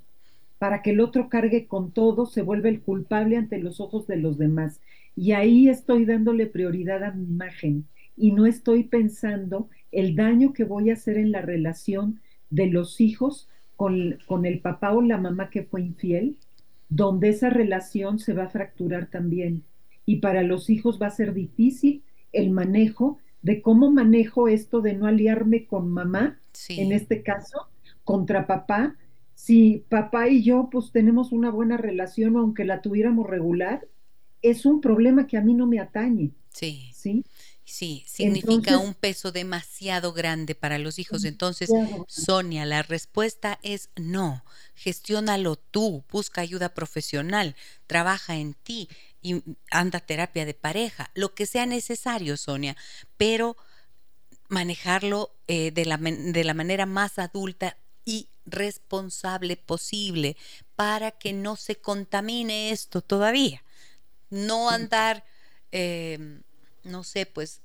para que el otro cargue con todo, se vuelve el culpable ante los ojos de los demás. Y ahí estoy dándole prioridad a mi imagen y no estoy pensando el daño que voy a hacer en la relación de los hijos con, con el papá o la mamá que fue infiel, donde esa relación se va a fracturar también. Y para los hijos va a ser difícil el manejo de cómo manejo esto de no aliarme con mamá, en este caso, contra papá. Si papá y yo pues tenemos una buena relación, aunque la tuviéramos regular, es un problema que a mí no me atañe. Sí. Sí. Sí, significa un peso demasiado grande para los hijos. Entonces, Sonia, la respuesta es no. Gestiónalo tú, busca ayuda profesional, trabaja en ti y anda terapia de pareja, lo que sea necesario, Sonia, pero manejarlo eh, de, la, de la manera más adulta y responsable posible para que no se contamine esto todavía. No andar, em, no sé, pues,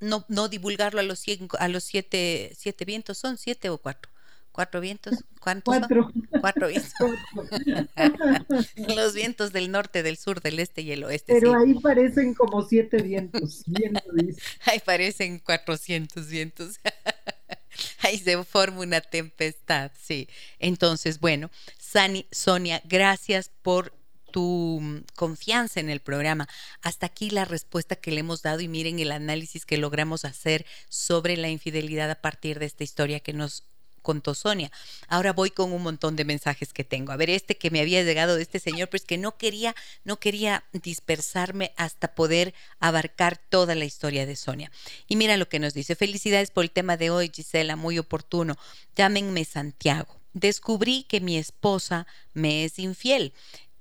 no, no divulgarlo a los, a los siete, siete vientos, ¿son siete o cuatro? ¿Cuatro vientos? ¿Cuántos? Cuatro. Cuatro vientos. Los vientos del norte, del sur, del este y el oeste. Pero ahí parecen como siete vientos. ahí parecen cuatrocientos vientos. ahí se forma una tempestad, sí. Entonces, bueno, Sani, Sonia, gracias por tu confianza en el programa. Hasta aquí la respuesta que le hemos dado y miren el análisis que logramos hacer sobre la infidelidad a partir de esta historia que nos contó Sonia. Ahora voy con un montón de mensajes que tengo. A ver, este que me había llegado de este señor, pues que no quería, no quería dispersarme hasta poder abarcar toda la historia de Sonia. Y mira lo que nos dice. Felicidades por el tema de hoy, Gisela, muy oportuno. Llámenme Santiago. Descubrí que mi esposa me es infiel.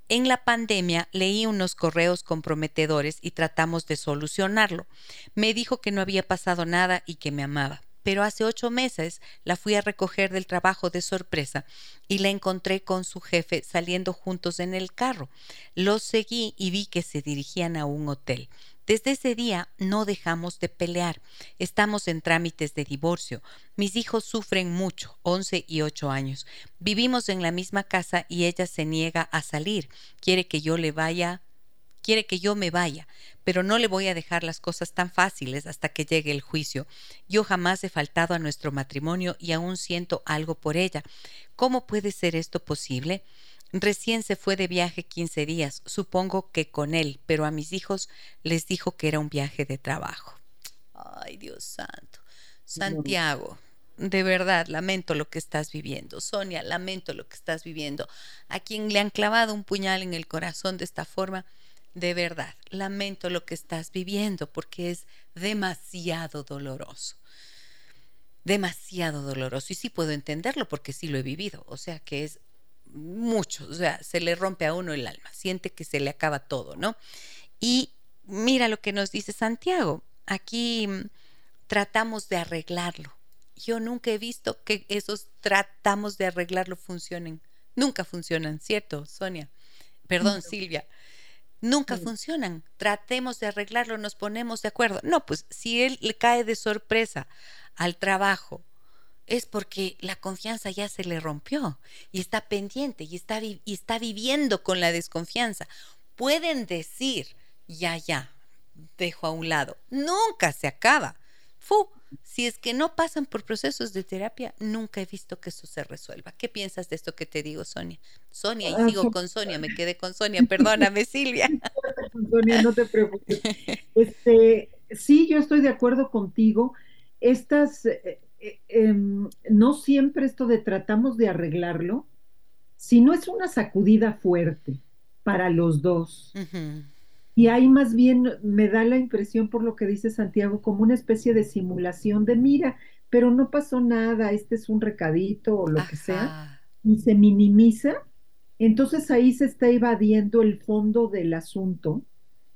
En la pandemia leí unos correos comprometedores y tratamos de solucionarlo. Me dijo que no había pasado nada y que me amaba pero hace ocho meses la fui a recoger del trabajo de sorpresa y la encontré con su jefe saliendo juntos en el carro. Los seguí y vi que se dirigían a un hotel. Desde ese día no dejamos de pelear. Estamos en trámites de divorcio. Mis hijos sufren mucho, 11 y 8 años. Vivimos en la misma casa y ella se niega a salir. Quiere que yo le vaya quiere que yo me vaya, pero no le voy a dejar las cosas tan fáciles hasta que llegue el juicio. Yo jamás he faltado a nuestro matrimonio y aún siento algo por ella. ¿Cómo puede ser esto posible? Recién se fue de viaje 15 días, supongo que con él, pero a mis hijos les dijo que era un viaje de trabajo. Ay, Dios santo. Santiago, de verdad, lamento lo que estás viviendo. Sonia, lamento lo que estás viviendo. A quien le han clavado un puñal en el corazón de esta forma, de verdad, lamento lo que estás viviendo porque es demasiado doloroso. Demasiado doloroso. Y sí puedo entenderlo porque sí lo he vivido. O sea que es mucho. O sea, se le rompe a uno el alma. Siente que se le acaba todo, ¿no? Y mira lo que nos dice Santiago. Aquí mm, tratamos de arreglarlo. Yo nunca he visto que esos tratamos de arreglarlo funcionen. Nunca funcionan, ¿cierto, Sonia? Perdón, Silvia nunca funcionan. Tratemos de arreglarlo, nos ponemos de acuerdo. No, pues si él le cae de sorpresa al trabajo es porque la confianza ya se le rompió y está pendiente y está, y está viviendo con la desconfianza. Pueden decir, ya, ya, dejo a un lado. Nunca se acaba. Fu, si es que no pasan por procesos de terapia, nunca he visto que eso se resuelva. ¿Qué piensas de esto que te digo, Sonia? Sonia, y ah, sigo con Sonia, me quedé con Sonia, perdóname, Silvia. Sonia, no te preocupes. Este, sí, yo estoy de acuerdo contigo. Estas, eh, eh, em, no siempre esto de tratamos de arreglarlo, si no es una sacudida fuerte para los dos. Y ahí más bien me da la impresión, por lo que dice Santiago, como una especie de simulación de, mira, pero no pasó nada, este es un recadito o lo que sea, y se minimiza. Entonces ahí se está evadiendo el fondo del asunto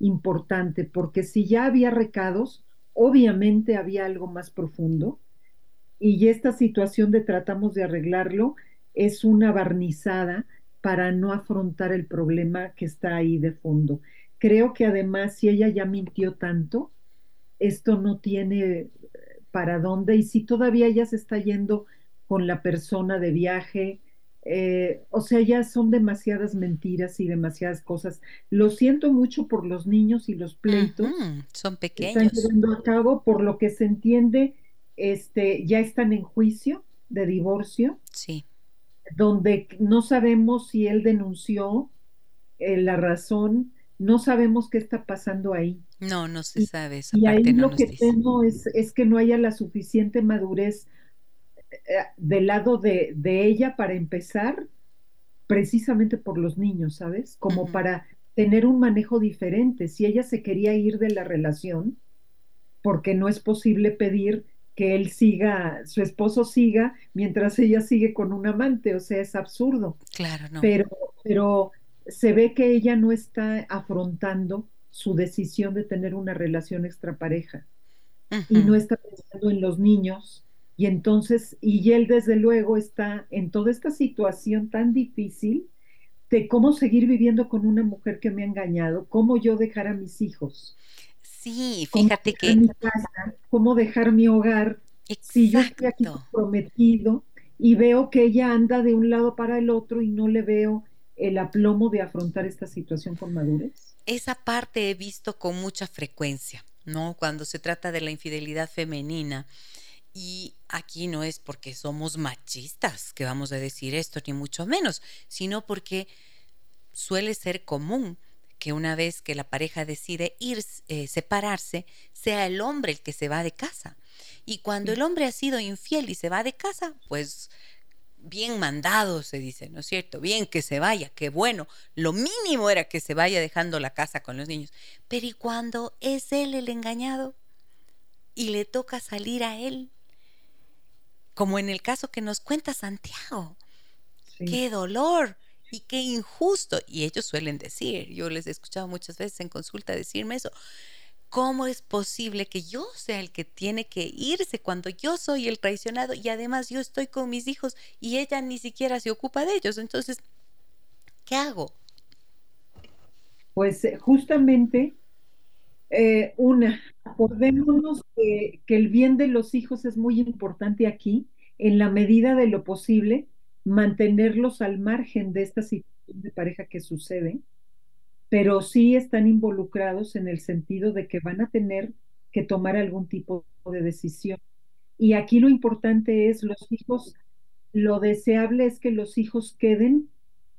importante, porque si ya había recados, obviamente había algo más profundo, y esta situación de tratamos de arreglarlo es una barnizada para no afrontar el problema que está ahí de fondo. Creo que además, si ella ya mintió tanto, esto no tiene eh, para dónde. Y si todavía ella se está yendo con la persona de viaje, eh, o sea, ya son demasiadas mentiras y demasiadas cosas. Lo siento mucho por los niños y los pleitos. son pequeños. están llevando a cabo, por lo que se entiende, este, ya están en juicio de divorcio. Sí. Donde no sabemos si él denunció eh, la razón no sabemos qué está pasando ahí. No, no se sabe esa y ahí lo que temo es, es, que no haya la suficiente madurez eh, del lado de, ella para empezar, precisamente por los niños, ¿sabes? Como para tener un manejo diferente. Si ella se quería ir de la relación, porque no es posible pedir que él siga, su esposo siga, mientras ella sigue con un amante, o sea, es absurdo. Claro, no. Pero, pero se ve que ella no está afrontando su decisión de tener una relación extrapareja y no está pensando en los niños y entonces, y él desde luego está en toda esta situación tan difícil de cómo seguir viviendo con una mujer que me ha engañado, cómo yo dejar a mis hijos. Sí, fíjate que... Mi casa, cómo dejar mi hogar si yo estoy aquí comprometido y veo que ella anda de un lado para el otro y no le veo el aplomo de afrontar esta situación con madurez? Esa parte he visto con mucha frecuencia, ¿no? Cuando se trata de la infidelidad femenina. Y aquí no es porque somos machistas que vamos a decir esto, ni mucho menos, sino porque suele ser común que una vez que la pareja decide ir, eh, separarse, sea el hombre el que se va de casa. Y cuando el hombre ha sido infiel y se va de casa, pues bien mandado, se dice, ¿no es cierto? Bien que se vaya, qué bueno. Lo mínimo era que se vaya dejando la casa con los niños. Pero ¿y cuando es él el engañado? Y le toca salir a él. Como en el caso que nos cuenta Santiago. Qué dolor y qué injusto. Y ellos suelen decir, yo les he escuchado muchas veces en consulta decirme eso. ¿Cómo es posible que yo sea el que tiene que irse cuando yo soy el traicionado y además yo estoy con mis hijos y ella ni siquiera se ocupa de ellos? Entonces, ¿qué hago? Pues eh, justamente, eh, una, acordémonos que, que el bien de los hijos es muy importante aquí, en la medida de lo posible, mantenerlos al margen de esta situación de pareja que sucede pero sí están involucrados en el sentido de que van a tener que tomar algún tipo de decisión. Y aquí lo importante es los hijos, lo deseable es que los hijos queden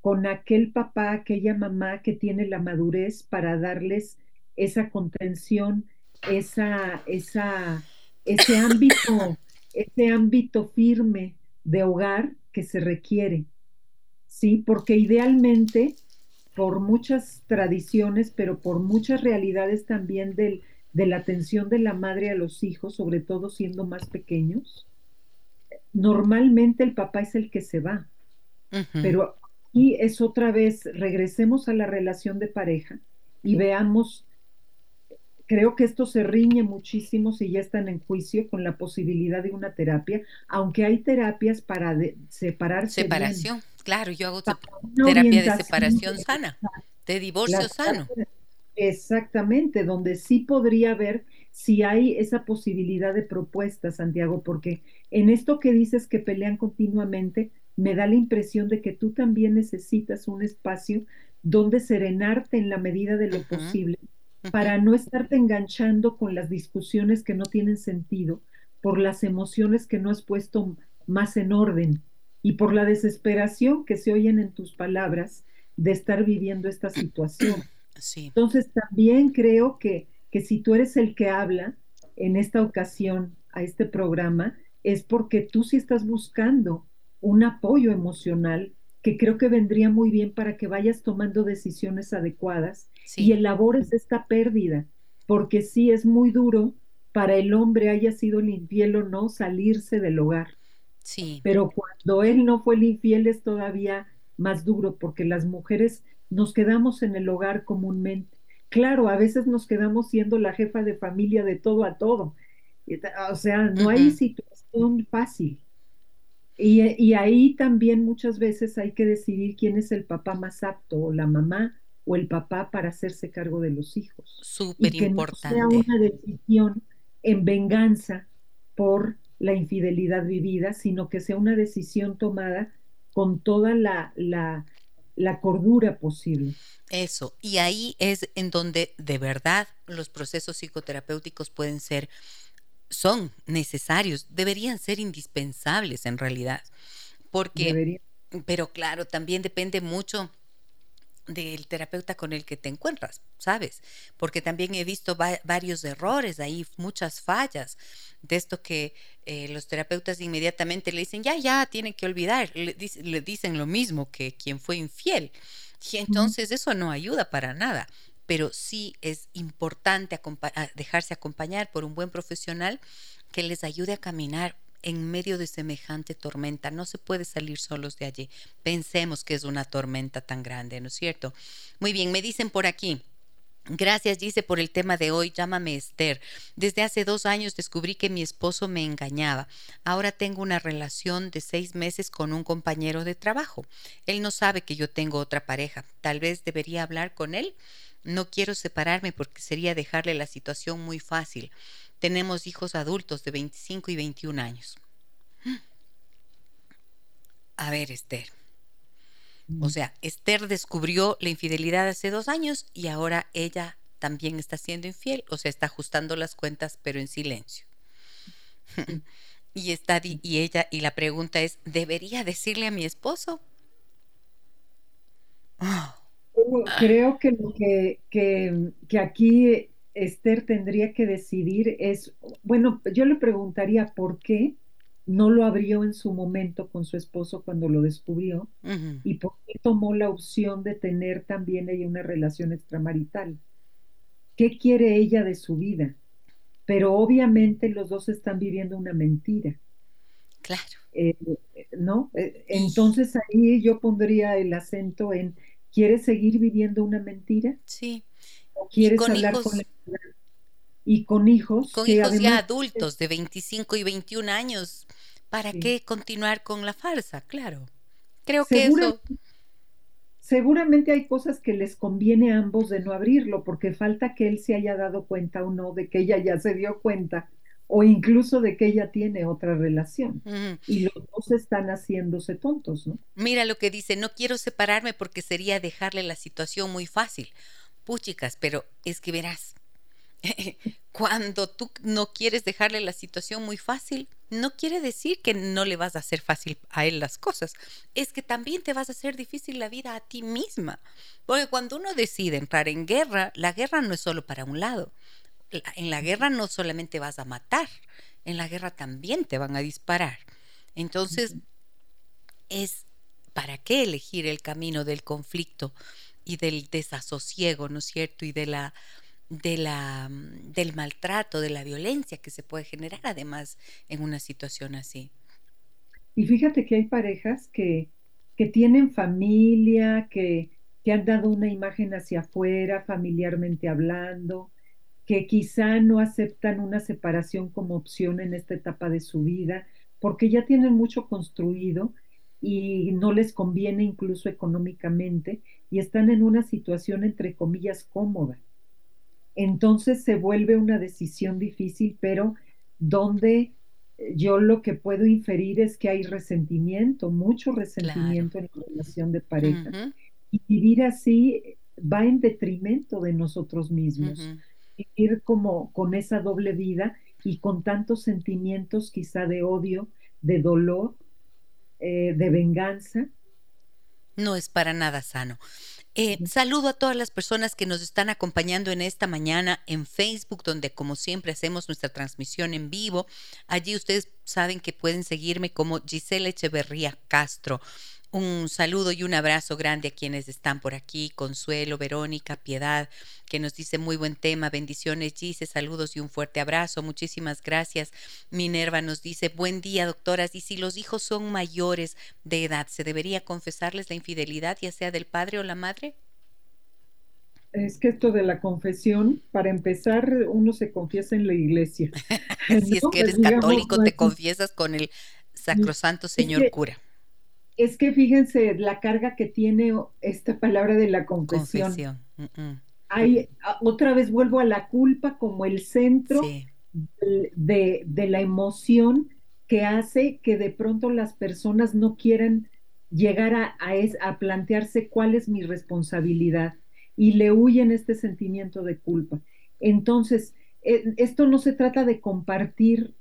con aquel papá, aquella mamá que tiene la madurez para darles esa contención, esa, esa, ese ámbito, ese ámbito firme de hogar que se requiere. Sí, porque idealmente por muchas tradiciones, pero por muchas realidades también del, de la atención de la madre a los hijos, sobre todo siendo más pequeños, normalmente el papá es el que se va. Pero aquí es otra vez, regresemos a la relación de pareja y veamos, creo que esto se riñe muchísimo si ya están en juicio con la posibilidad de una terapia, aunque hay terapias para separarse. Separación. Claro, yo hago terapia de separación sana, de divorcio sano. Exactamente, donde sí podría haber, si hay esa posibilidad de propuesta, Santiago, porque en esto que dices que pelean continuamente, me da la impresión de que tú también necesitas un espacio donde serenarte en la medida de lo posible para no estarte enganchando con las discusiones que no tienen sentido, por las emociones que no has puesto más en orden y por la desesperación que se oyen en tus palabras de estar viviendo esta situación. Entonces también creo que, que si tú eres el que habla en esta ocasión a este programa, es porque tú sí estás buscando un apoyo emocional que creo que vendría muy bien para que vayas tomando decisiones adecuadas y elabores esta pérdida, porque sí es muy duro para el hombre, haya sido el infiel o no, salirse del hogar. Sí. Pero cuando él no fue el infiel es todavía más duro, porque las mujeres nos quedamos en el hogar comúnmente. Claro, a veces nos quedamos siendo la jefa de familia de todo a todo. O sea, no hay situación fácil. Y, y, ahí también muchas veces hay que decidir quién es el papá más apto, o la mamá o el papá para hacerse cargo de los hijos. Súper importante. No sea una decisión en venganza por la infidelidad vivida, sino que sea una decisión tomada con toda la, la, la cordura posible. Eso, y ahí es en donde de verdad los procesos psicoterapéuticos pueden ser, son necesarios, deberían ser indispensables en realidad, porque, pero claro, también depende mucho del terapeuta con el que te encuentras, ¿sabes? Porque también he visto varios errores ahí, muchas fallas de esto que eh, los terapeutas inmediatamente le dicen, ya, ya, tienen que olvidar, le, le, dicen lo mismo que quien fue infiel. Y entonces eso no ayuda para nada, pero sí es importante dejarse acompañar por un buen profesional que les ayude a caminar en medio de semejante tormenta. No se puede salir solos de allí. Pensemos que es una tormenta tan grande, ¿no es cierto? Muy bien, me dicen por aquí. Gracias, dice, por el tema de hoy. Llámame Esther. Desde hace dos años descubrí que mi esposo me engañaba. Ahora tengo una relación de seis meses con un compañero de trabajo. Él no sabe que yo tengo otra pareja. Tal vez debería hablar con él. No quiero separarme porque sería dejarle la situación muy fácil tenemos hijos adultos de 25 y 21 años. A ver, Esther. O sea, Esther descubrió la infidelidad hace dos años y ahora ella también está siendo infiel, o sea, está ajustando las cuentas, pero en silencio. y está y ella y la pregunta es, ¿debería decirle a mi esposo? Creo que lo que, que, que aquí Esther tendría que decidir es, bueno, yo le preguntaría por qué no lo abrió en su momento con su esposo cuando lo descubrió y por qué tomó la opción de tener también ella una relación extramarital. ¿Qué quiere ella de su vida? Pero obviamente los dos están viviendo una mentira. Claro. Eh, ¿No? Eh, entonces ahí yo pondría el acento en, ¿quiere seguir viviendo una mentira? Sí quieres hablar con y con hijos. Con hijos ya adultos de 25 y 21 años. ¿Para qué continuar con la farsa? Claro. Creo que eso. Seguramente hay cosas que les conviene a ambos de no abrirlo, porque falta que él se haya dado cuenta o no de que ella ya se dio cuenta, o incluso de que ella tiene otra relación. Y los dos están haciéndose tontos, ¿no? Mira lo que dice, no quiero separarme porque sería dejarle la situación muy fácil puchicas, pero es que verás, cuando tú no quieres dejarle la situación muy fácil, no quiere decir que no le vas a hacer fácil a él las cosas, es que también te vas a hacer difícil la vida a ti misma. Porque cuando uno decide entrar en guerra, la guerra no es solo para un lado. En la guerra no solamente vas a matar, en la guerra también te van a disparar. Entonces, es ¿para qué elegir el camino del conflicto y del desasosiego, ¿no es cierto? Y de la, de la, mm, del maltrato, de la violencia que se puede generar además en una situación así. Y fíjate que hay parejas que, que tienen familia, que, que han dado una imagen hacia afuera, familiarmente hablando, que quizá no aceptan una separación como opción en esta etapa de su vida, porque ya tienen mucho construido y no les conviene incluso económicamente y están en una situación entre comillas cómoda. entonces se vuelve una decisión difícil, pero donde yo lo que puedo inferir es que hay resentimiento, mucho resentimiento en la relación de pareja. Y vivir así va en detrimento de nosotros mismos. Vivir como con esa doble vida y con tantos sentimientos quizá de odio, de dolor, eh, de venganza. No es para nada sano. Eh, saludo a todas las personas que nos están acompañando en esta mañana en Facebook, donde como siempre hacemos nuestra transmisión en vivo. Allí ustedes saben que pueden seguirme como Gisela Echeverría Castro. Un saludo y un abrazo grande a quienes están por aquí, Consuelo, Verónica, Piedad, que nos dice muy buen tema, bendiciones Gise, saludos y un fuerte abrazo, muchísimas gracias. Minerva nos dice, buen día doctoras, y si los hijos son mayores de edad, ¿se debería confesarles la infidelidad, ya sea del padre o la madre? Es que esto de la confesión, para empezar, uno se confiesa en la iglesia. si es que eres pues, católico, te confiesas con el sacrosanto señor cura. Es que fíjense la carga que tiene esta palabra de la confesión. Hay, otra vez vuelvo a la culpa como el centro de, la emoción que hace que de pronto las personas no quieran llegar a, a, plantearse cuál es mi responsabilidad y le huyen este sentimiento de culpa. Entonces, e, esto no se trata de compartir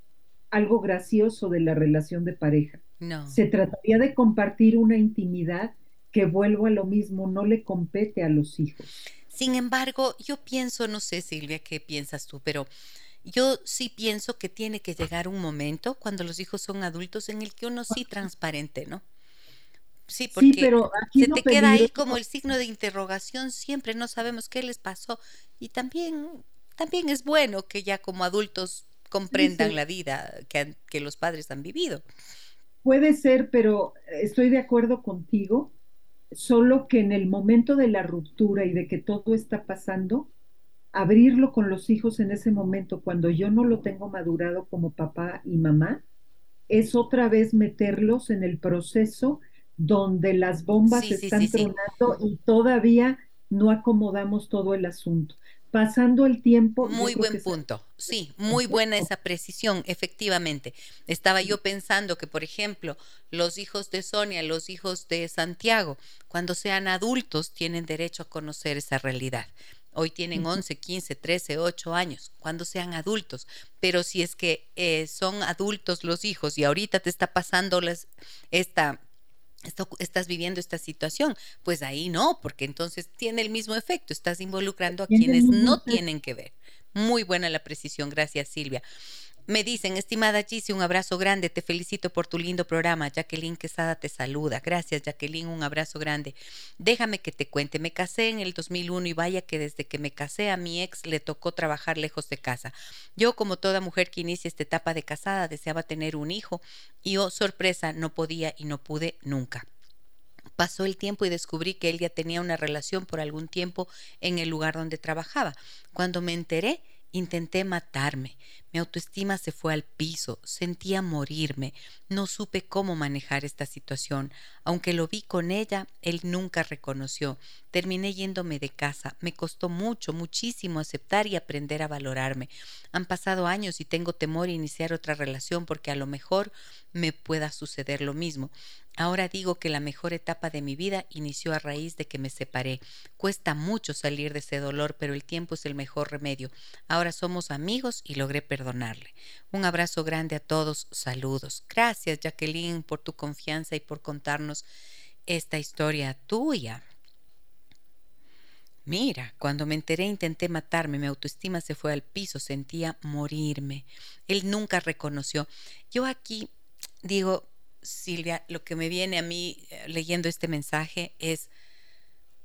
algo gracioso de la relación de pareja. No. Se trataría de compartir una intimidad que vuelvo a lo mismo, no le compete a los hijos. Sin embargo, yo pienso, no sé Silvia, qué piensas tú, pero yo sí pienso que tiene que llegar un momento cuando los hijos son adultos en el que uno sí transparente, ¿no? Sí, porque pero se te queda ahí como el signo de interrogación siempre, no sabemos qué les pasó y también también es bueno que ya como adultos comprendan la vida que, que los padres han vivido. Puede ser, pero estoy de acuerdo contigo, solo que en el momento de la ruptura y de que todo está pasando, abrirlo con los hijos en ese momento, cuando yo no lo tengo madurado como papá y mamá, es otra vez meterlos en el proceso donde las bombas están tronando y todavía no acomodamos todo el asunto pasando el tiempo. Muy buen punto. Sí, muy buena esa precisión, efectivamente. Estaba yo pensando que, por ejemplo, los hijos de Sonia, los hijos de Santiago, cuando sean adultos, tienen derecho a conocer esa realidad. Hoy tienen 11, 15, 13, 8 años, cuando sean adultos. Pero si es que eh, son adultos los hijos y ahorita te está pasando esta estás viviendo esta situación, pues ahí no, porque entonces tiene el mismo efecto, estás involucrando a quienes no tienen que ver. Muy buena la precisión, gracias Silvia. Me dicen, estimada Gise, un abrazo grande, te felicito por tu lindo programa. Jacqueline Quesada te saluda. Gracias, Jacqueline, un abrazo grande. Déjame que te cuente, me casé en el 2001 y vaya que desde que me casé a mi ex le tocó trabajar lejos de casa. Yo, como toda mujer que inicia esta etapa de casada, deseaba tener un hijo y, oh, sorpresa, no podía y no pude nunca. Pasó el tiempo y descubrí que él ya tenía una relación por algún tiempo en el lugar donde trabajaba. Cuando me enteré, Intenté matarme, mi autoestima se fue al piso, sentía morirme, no supe cómo manejar esta situación. Aunque lo vi con ella, él nunca reconoció. Terminé yéndome de casa, me costó mucho, muchísimo aceptar y aprender a valorarme. Han pasado años y tengo temor a iniciar otra relación porque a lo mejor me pueda suceder lo mismo. Ahora digo que la mejor etapa de mi vida inició a raíz de que me separé. Cuesta mucho salir de ese dolor, pero el tiempo es el mejor remedio. Ahora somos amigos y logré perdonarle. Un abrazo grande a todos. Saludos. Gracias, Jacqueline, por tu confianza y por contarnos esta historia tuya. Mira, cuando me enteré intenté matarme, mi autoestima se fue al piso, sentía morirme. Él nunca reconoció. Yo aquí digo, Silvia, lo que me viene a mí eh, leyendo este mensaje es,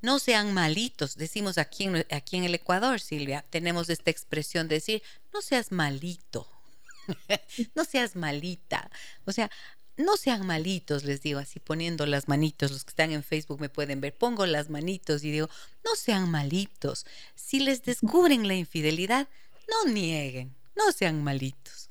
no sean malitos, decimos aquí en, aquí en el Ecuador, Silvia, tenemos esta expresión de decir, no seas malito, no seas malita, o sea, no sean malitos, les digo así poniendo las manitos, los que están en Facebook me pueden ver, pongo las manitos y digo, no sean malitos, si les descubren la infidelidad, no nieguen, no sean malitos,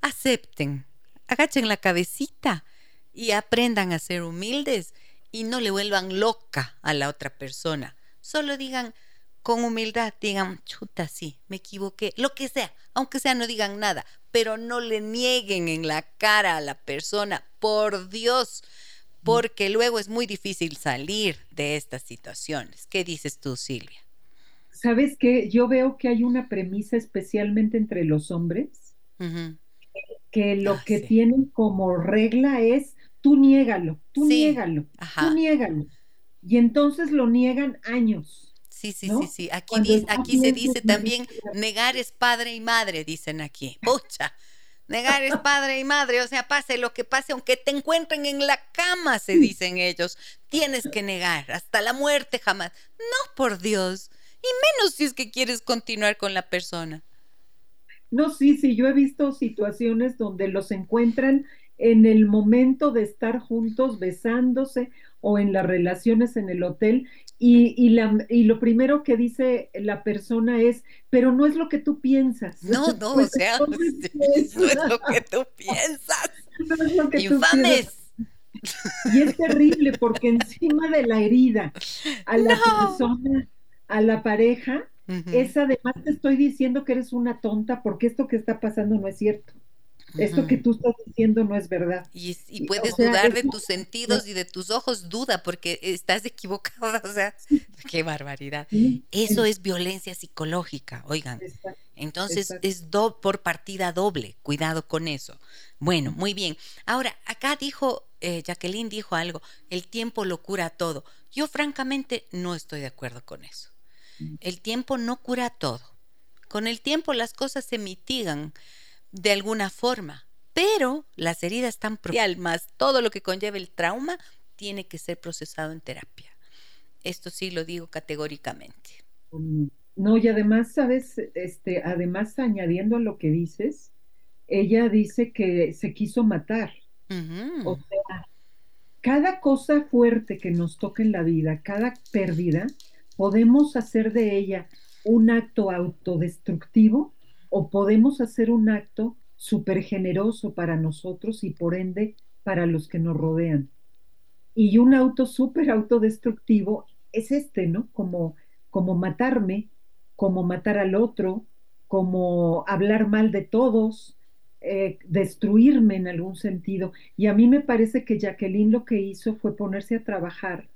acepten, agachen la cabecita y aprendan a ser humildes y no le vuelvan loca a la otra persona. Solo digan, con humildad digan, chuta, sí, me equivoqué, lo que sea, aunque sea no digan nada, pero no le nieguen en la cara a la persona, por Dios, porque luego es muy difícil salir de estas situaciones. ¿Qué dices tú, Silvia? ¿Sabes qué? Yo veo que hay una premisa especialmente entre los hombres, que lo ah, que tienen como regla es, tú niégalo, tú niégalo, tú niégalo. Y entonces lo niegan años. Sí, sí, sí, sí. Aquí, aquí se dice también, negar es padre y madre, dicen aquí. Pucha, negar es padre y madre, o sea, pase lo que pase, aunque te encuentren en la cama, se dicen ellos, tienes que negar, hasta la muerte jamás. No, por Dios, y menos si es que quieres continuar con la persona. No, sí, sí, yo he visto situaciones donde los encuentran en el momento de estar juntos, besándose o en las relaciones en el hotel y, y, la, y lo primero que dice la persona es, pero no es lo que tú piensas. No, no, o sea, no es lo que tú piensas. No es lo que Infames. Y es terrible porque encima de la herida a la persona, a la pareja, es además te estoy diciendo que eres una tonta porque esto que está pasando no es cierto. Esto que tú estás diciendo no es verdad. Y, puedes dudar de tus sentidos y de tus ojos, duda porque estás equivocada. O sea, qué barbaridad. Eso es violencia psicológica, oigan. Entonces es do, por partida doble. Cuidado con eso. Bueno, muy bien. Ahora, acá dijo, eh, Jacqueline dijo algo, el tiempo lo cura todo. Yo francamente no estoy de acuerdo con eso. El tiempo no cura todo. Con el tiempo las cosas se mitigan de alguna forma, pero las heridas están más todo lo que conlleva el trauma tiene que ser procesado en terapia. Esto sí lo digo categóricamente. Mm, no, y además, sabes, este, además añadiendo a lo que dices, ella dice que se quiso matar. O sea, cada cosa fuerte que nos toca en la vida, cada pérdida, podemos hacer de ella un acto autodestructivo o podemos hacer un acto súper generoso para nosotros y por ende para los que nos rodean. Y un auto súper autodestructivo es este, ¿no? Como, como matarme, como matar al otro, como hablar mal de todos, eh, destruirme en algún sentido. Y a mí me parece que Jacqueline lo que hizo fue ponerse a trabajar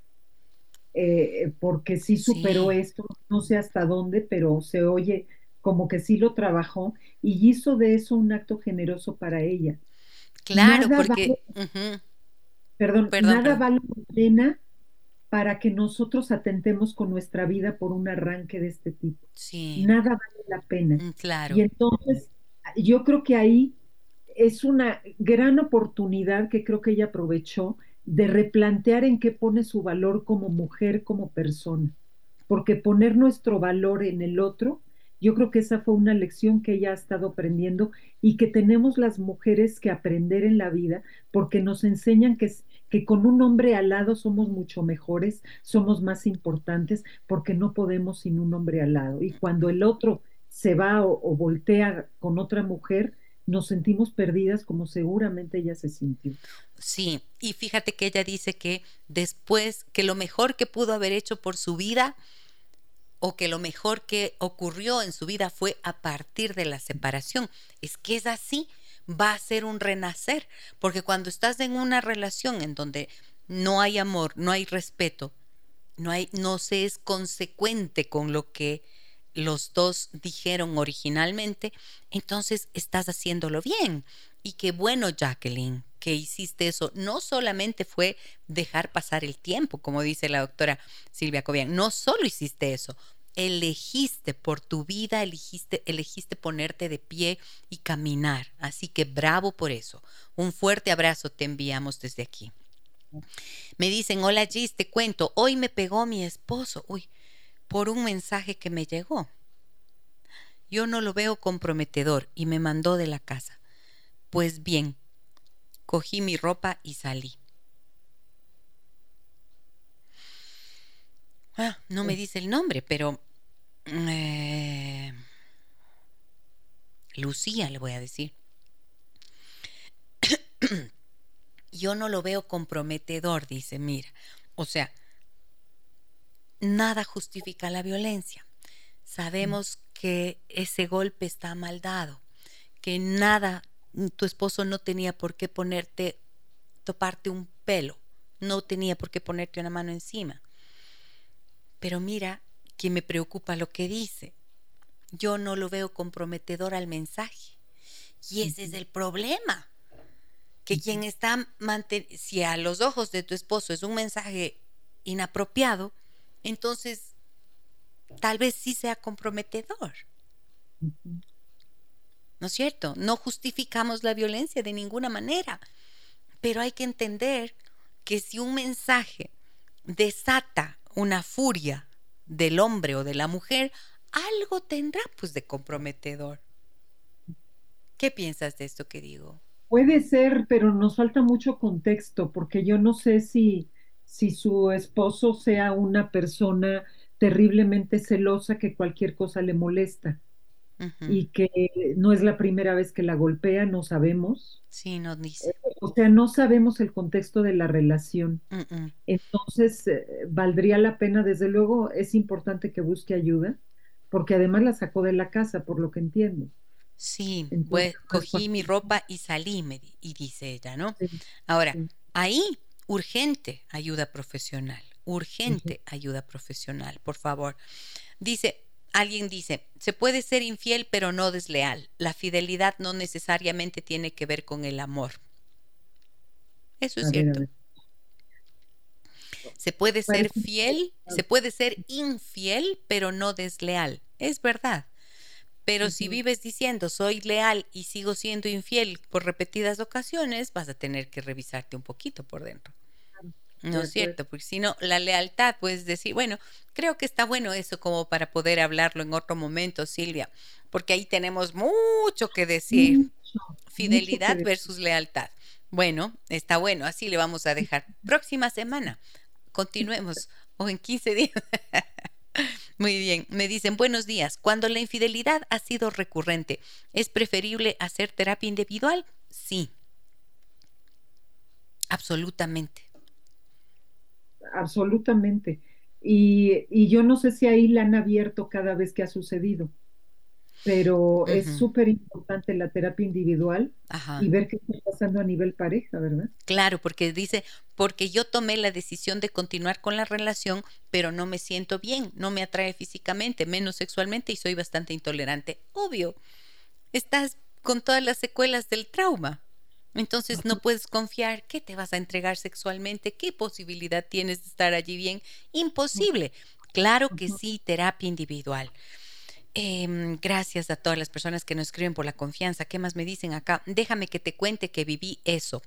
eh, porque sí superó esto, no sé hasta dónde, pero se oye como que sí lo trabajó y hizo de eso un acto generoso para ella. Claro, porque... perdón, nada vale la pena para que nosotros atentemos con nuestra vida por un arranque de este tipo. Sí. Nada vale la pena. Mm, claro. Y entonces, yo creo que ahí es una gran oportunidad que creo que ella aprovechó de replantear en qué pone su valor como mujer, como persona. Porque poner nuestro valor en el otro, yo creo que esa fue una lección que ella ha estado aprendiendo y que tenemos las mujeres que aprender en la vida porque nos enseñan que, que con un hombre al lado somos mucho mejores, somos más importantes porque no podemos sin un hombre al lado. Y cuando el otro se va o voltea con otra mujer, nos sentimos perdidas como seguramente ella se sintió. Sí, y fíjate que ella dice que después, que lo mejor que pudo haber hecho por su vida o que lo mejor que ocurrió en su vida fue a partir de la separación. Es que es así, va a ser un renacer, porque cuando estás en una relación en donde no hay amor, no hay respeto, no hay no se es consecuente con lo que los dos dijeron originalmente, entonces estás haciéndolo bien. Y qué bueno, Jacqueline, que hiciste eso. No solamente fue dejar pasar el tiempo, como dice la doctora Silvia Cobian, no solo hiciste eso, elegiste por tu vida, elegiste, elegiste ponerte de pie y caminar. Así que bravo por eso. Un fuerte abrazo te enviamos desde aquí. Me dicen, hola Gis, te cuento, hoy me pegó mi esposo. Uy, por un mensaje que me llegó. Yo no lo veo comprometedor y me mandó de la casa. Pues bien, cogí mi ropa y salí. Ah, no me dice el nombre, pero... Eh, Lucía le voy a decir. Yo no lo veo comprometedor, dice, mira. O sea, nada justifica la violencia. sabemos que ese golpe está mal dado, que nada, tu esposo no tenía por qué ponerte, toparte un pelo, no tenía por qué ponerte una mano encima. Pero mira que me preocupa lo que dice. Yo no lo veo comprometedor al mensaje. Y ese es el problema. Que quien está si a los ojos de tu esposo es un mensaje inapropiado, entonces tal vez sí sea comprometedor. ¿No es cierto? No justificamos la violencia de ninguna manera, pero hay que entender que si un mensaje desata una furia del hombre o de la mujer, algo tendrá pues de comprometedor. ¿Qué piensas de esto que digo? Puede ser, pero nos falta mucho contexto, porque yo no sé si, si su esposo sea una persona terriblemente celosa que cualquier cosa le molesta y que no es la primera vez que la golpea, no sabemos. Sí, no dice. o sea, no sabemos el contexto de la relación. Entonces, eh, valdría la pena, desde luego, es importante que busque ayuda, porque además la sacó de la casa, por lo que entiendo. Sí, pues cogí mi ropa y salí, me, y dice ella, ¿no? Ahora, ahí, urgente ayuda profesional, urgente ayuda profesional, por favor. Dice, alguien dice, se puede ser infiel pero no desleal. La fidelidad no necesariamente tiene que ver con el amor. Eso es cierto. Se puede ser fiel, se puede ser infiel, pero no desleal. Es verdad. Pero si vives diciendo soy leal y sigo siendo infiel por repetidas ocasiones, vas a tener que revisarte un poquito por dentro. No es cierto, porque si no, la lealtad, puedes decir, bueno, creo que está bueno eso como para poder hablarlo en otro momento, Silvia, porque ahí tenemos mucho que decir. Fidelidad versus lealtad. Bueno, está bueno, así le vamos a dejar. Próxima semana, continuemos, o en 15 días. Muy bien, me dicen buenos días. Cuando la infidelidad ha sido recurrente, ¿es preferible hacer terapia individual? Sí, absolutamente absolutamente. Y, yo no sé si ahí la han abierto cada vez que ha sucedido, pero es súper importante la terapia individual y ver qué está pasando a nivel pareja, ¿verdad? Claro, porque dice, porque yo tomé la decisión de continuar con la relación, pero no me siento bien, no me atrae físicamente, menos sexualmente y soy bastante intolerante. Obvio, estás con todas las secuelas del trauma. Entonces no puedes confiar que te vas a entregar sexualmente, qué posibilidad tienes de estar allí bien. Imposible. Claro que sí, terapia individual. Em, gracias a todas las personas que nos escriben por la confianza. ¿Qué más me dicen acá? Déjame que te cuente que viví eso.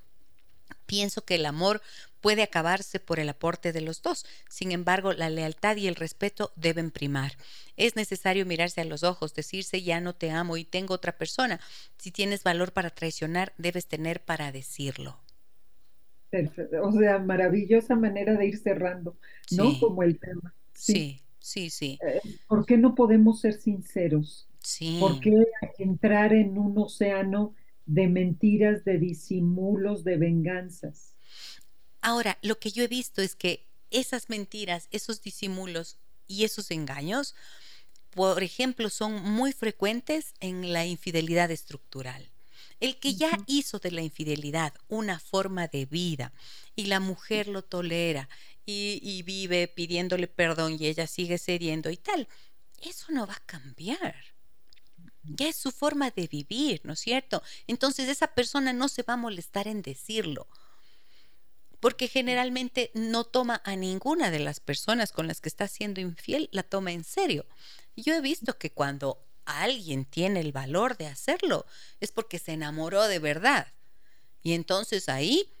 Pienso que el amor puede acabarse por el aporte de los dos. Sin embargo, la lealtad y el respeto deben primar. Es necesario mirarse a los ojos, decirse ya no te amo y tengo otra persona. Si tienes valor para traicionar, debes tener para decirlo. O sea, maravillosa manera de ir cerrando, ¿no? Como el tema. Sí, sí, sí. Eh, ¿Por qué no podemos ser sinceros? Sí. ¿Por qué entrar en un océano de mentiras, de disimulos, de venganzas? Ahora, lo que yo he visto es que esas mentiras, esos disimulos y esos engaños, por ejemplo, son muy frecuentes en la infidelidad estructural. El que ya hizo de la infidelidad una forma de vida y la mujer lo tolera y, vive pidiéndole perdón y ella sigue cediendo y tal, eso no va a cambiar. Ya es su forma de vivir, ¿no es cierto? Entonces esa persona no se va a molestar en decirlo porque generalmente no toma a ninguna de las personas con las que está siendo infiel, la toma en serio. Yo he visto que cuando alguien tiene el valor de hacerlo, es porque se enamoró de verdad. Y entonces ahí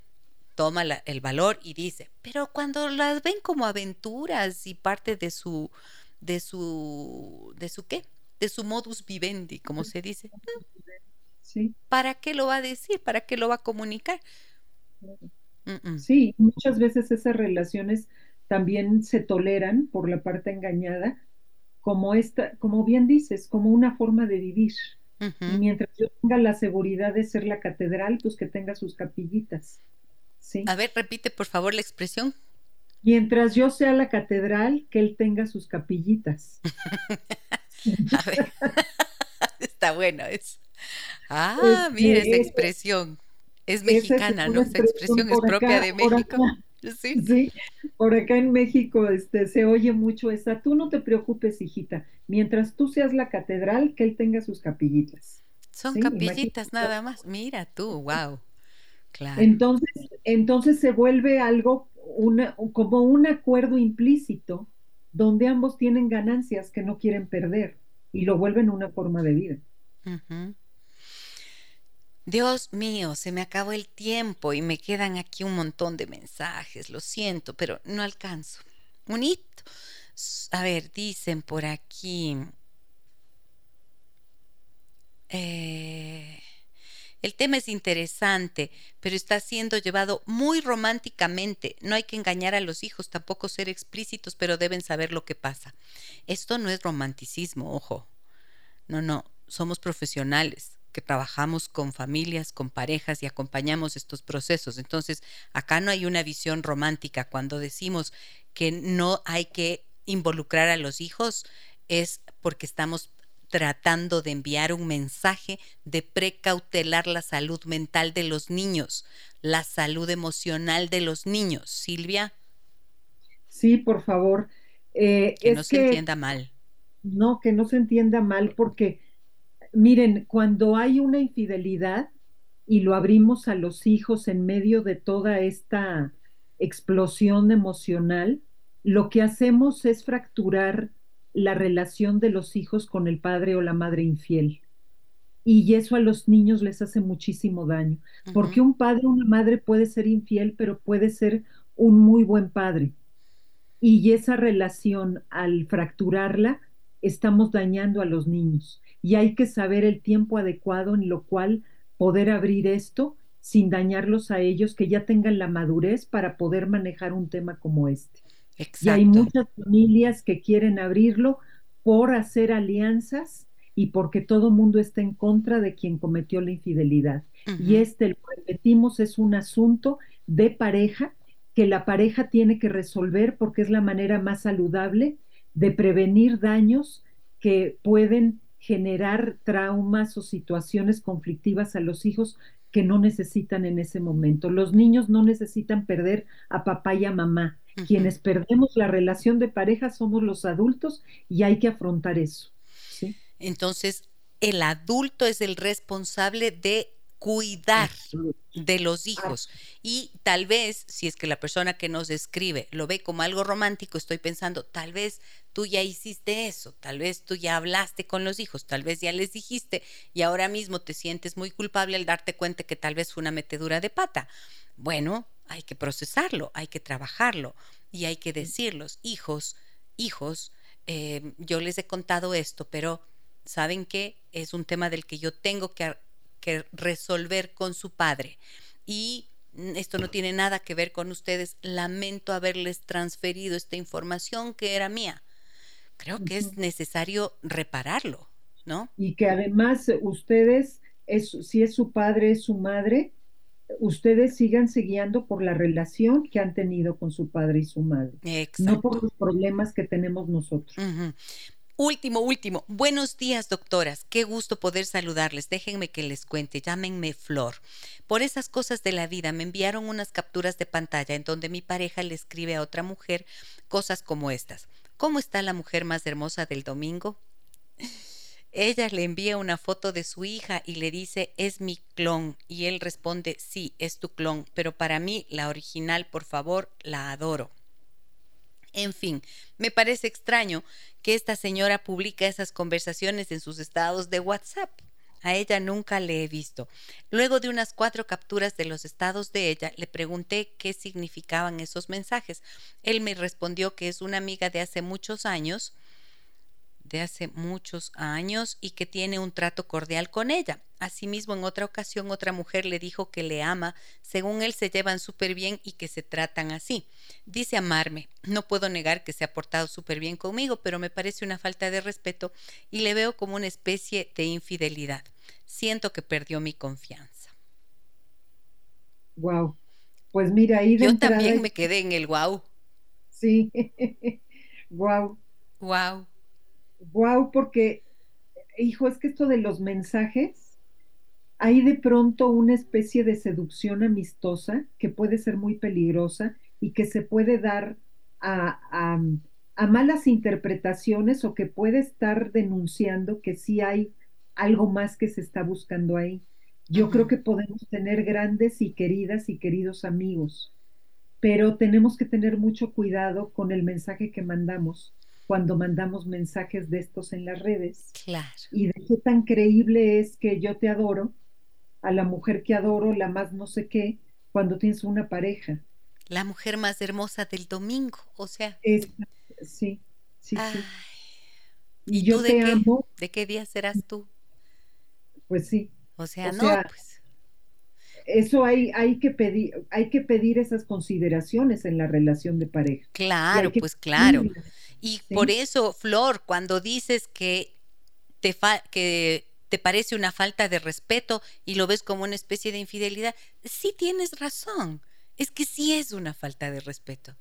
toma el valor y dice, pero cuando las ven como aventuras y parte de su, de su, de su qué, de su modus vivendi, como se dice. ¿para qué lo va a decir? ¿Para qué lo va a comunicar? Sí, muchas veces esas relaciones también se toleran por la parte engañada, como esta, como bien dices, como una forma de vivir. Y mientras yo tenga la seguridad de ser la catedral, pues que tenga sus capillitas. Sí. A ver, repite por favor la expresión. Mientras yo sea la catedral, que él tenga sus capillitas. A ver. Está bueno eso. Ah, mira esa expresión. Es mexicana, ¿no? Esa expresión es propia de México. Sí. sí. por acá en México este, se oye mucho esa, tú no te preocupes, hijita, mientras tú seas la catedral, que él tenga sus capillitas. Son capillitas nada más, mira tú, wow. Claro. Entonces, entonces se vuelve algo, una, como un acuerdo implícito, donde ambos tienen ganancias que no quieren perder y lo vuelven una forma de vida. Dios mío, se me acabó el tiempo y me quedan aquí un montón de mensajes, lo siento, pero no alcanzo. Un hito. A ver, dicen por aquí. Eh, el tema es interesante, pero está siendo llevado muy románticamente. No hay que engañar a los hijos, tampoco ser explícitos, pero deben saber lo que pasa. Esto no es romanticismo, ojo. No, no, somos profesionales que trabajamos con familias, con parejas y acompañamos estos procesos. Entonces, acá no hay una visión romántica. Cuando decimos que no hay que involucrar a los hijos, es porque estamos tratando de enviar un mensaje de precautelar la salud mental de los niños, la salud emocional de los niños. Silvia. Sí, por favor. Eh, que no se entienda mal. No, que no se entienda mal porque miren, cuando hay una infidelidad y lo abrimos a los hijos en medio de toda esta explosión emocional, lo que hacemos es fracturar la relación de los hijos con el padre o la madre infiel. Y eso a los niños les hace muchísimo daño, porque un padre o una madre puede ser infiel, pero puede ser un muy buen padre. Y esa relación, al fracturarla, estamos dañando a los niños y hay que saber el tiempo adecuado en lo cual poder abrir esto sin dañarlos a ellos, que ya tengan la madurez para poder manejar un tema como este. Y hay muchas familias que quieren abrirlo por hacer alianzas y porque todo mundo está en contra de quien cometió la infidelidad. Y este, lo repetimos, es un asunto de pareja que la pareja tiene que resolver porque es la manera más saludable de prevenir daños que pueden generar traumas o situaciones conflictivas a los hijos que no necesitan en ese momento. Los niños no necesitan perder a papá y a mamá. Quienes perdemos la relación de pareja somos los adultos y hay que afrontar eso. Entonces, el adulto es el responsable de cuidar de los hijos. Y tal vez, si es que la persona que nos escribe lo ve como algo romántico, estoy pensando, tal vez tú ya hiciste eso, tal vez tú ya hablaste con los hijos, tal vez ya les dijiste y ahora mismo te sientes muy culpable al darte cuenta que tal vez fue una metedura de pata. Bueno, hay que procesarlo, hay que trabajarlo y hay que decirlos, hijos, hijos, eh, yo les he contado esto, pero ¿saben qué? Es un tema del que yo tengo que que resolver con su padre. Y esto no tiene nada que ver con ustedes. Lamento haberles transferido esta información que era mía. Creo que es necesario repararlo, ¿no? Y que además ustedes, es, si es su padre, es su madre, ustedes sigan guiando por la relación que han tenido con su padre y su madre, no por los problemas que tenemos nosotros. Último, último. Buenos días, doctoras. Qué gusto poder saludarles. Déjenme que les cuente. Llámenme Flor. Por esas cosas de la vida me enviaron unas capturas de pantalla en donde mi pareja le escribe a otra mujer cosas como estas. ¿Cómo está la mujer más hermosa del domingo? Ella le envía una foto de su hija y le dice, es mi clon. Y él responde, sí, es tu clon, pero para mí la original, por favor, la adoro. En fin, me parece extraño que esta señora publica esas conversaciones en sus estados de WhatsApp. A ella nunca le he visto. Luego de unas cuatro capturas de los estados de ella, le pregunté qué significaban esos mensajes. Él me respondió que es una amiga de hace muchos años de hace muchos años y que tiene un trato cordial con ella. Asimismo, en otra ocasión, otra mujer le dijo que le ama, según él se llevan súper bien y que se tratan así. Dice amarme. No puedo negar que se ha portado súper bien conmigo, pero me parece una falta de respeto y le veo como una especie de infidelidad. Siento que perdió mi confianza. Wow. Pues mira, ahí Yo también me quedé en el wow. Sí. wow. Wow Wow, porque, hijo, es que esto de los mensajes, hay de pronto una especie de seducción amistosa que puede ser muy peligrosa y que se puede dar a, a malas interpretaciones o que puede estar denunciando que sí hay algo más que se está buscando ahí. Yo creo que podemos tener grandes y queridas y queridos amigos, pero tenemos que tener mucho cuidado con el mensaje que mandamos cuando mandamos mensajes de estos en las redes. Claro. Y de qué tan creíble es que yo te adoro, a la mujer que adoro, la más no sé qué, cuando tienes una pareja. La mujer más hermosa del domingo, o sea. sí, sí, sí. Y, yo te amo. ¿De qué día serás tú? Pues sí. O sea, no, pues. Eso hay, hay, que pedir, hay que pedir esas consideraciones en la relación de pareja. Claro, pues claro. Y por eso, Flor, cuando dices que te, que te parece una falta de respeto y lo ves como una especie de infidelidad, sí tienes razón. Es que sí es una falta de respeto.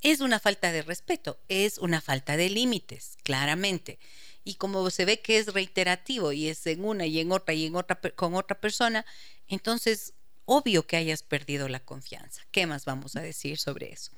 Es una falta de respeto, es una falta de límites, claramente y como se ve que es reiterativo y es en una y en otra y en otra con otra persona, entonces obvio que hayas perdido la confianza. ¿Qué más vamos a decir sobre eso?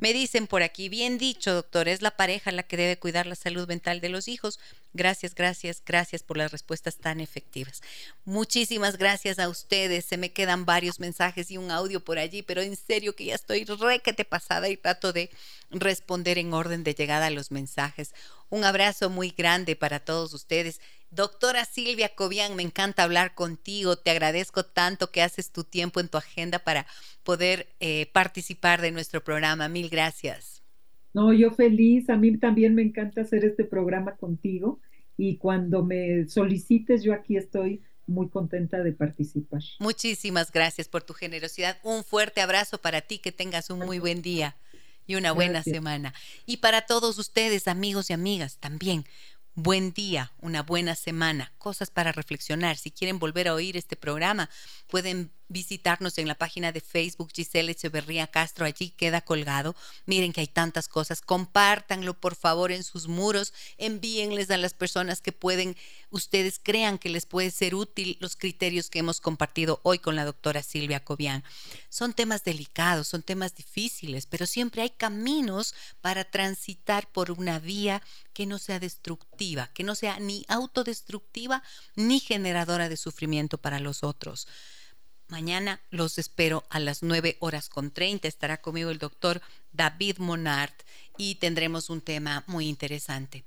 Me dicen por aquí, bien dicho, doctor, es la pareja la que debe cuidar la salud mental de los hijos. Gracias, gracias, gracias por las respuestas tan efectivas. Muchísimas gracias a ustedes. Se me quedan varios mensajes y un audio por allí, pero en serio que ya estoy requete pasada y trato de responder en orden de llegada a los mensajes. Un abrazo muy grande para todos ustedes. Doctora Silvia Cobian, me encanta hablar contigo. Te agradezco tanto que haces tu tiempo en tu agenda para poder eh, participar de nuestro programa. Mil gracias. No, yo feliz. A mí también me encanta hacer este programa contigo y cuando me solicites, yo aquí estoy muy contenta de participar. Muchísimas gracias por tu generosidad. Un fuerte abrazo para ti, que tengas un muy buen día y una buena semana. Y para todos ustedes, amigos y amigas, también buen día, una buena semana, cosas para reflexionar. Si quieren volver a oír este programa, pueden visitarnos en la página de Facebook Giselle Echeverría Castro, allí queda colgado. Miren que hay tantas cosas, compártanlo por favor en sus muros, envíenles a las personas que pueden, ustedes crean que les puede ser útil los criterios que hemos compartido hoy con la doctora Silvia Cobian. Son temas delicados, son temas difíciles, pero siempre hay caminos para transitar por una vía que no sea destructiva, que no sea ni autodestructiva ni generadora de sufrimiento para los otros. Mañana los espero a las 9 horas con 30. Estará conmigo el doctor David Monard y tendremos un tema muy interesante.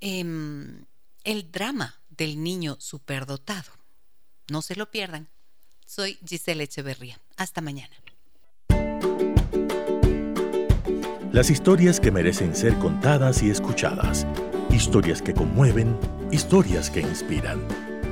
Em, el drama del niño superdotado. No se lo pierdan. Soy Giselle Echeverría. Hasta mañana. Las historias que merecen ser contadas y escuchadas. Historias que conmueven, historias que inspiran.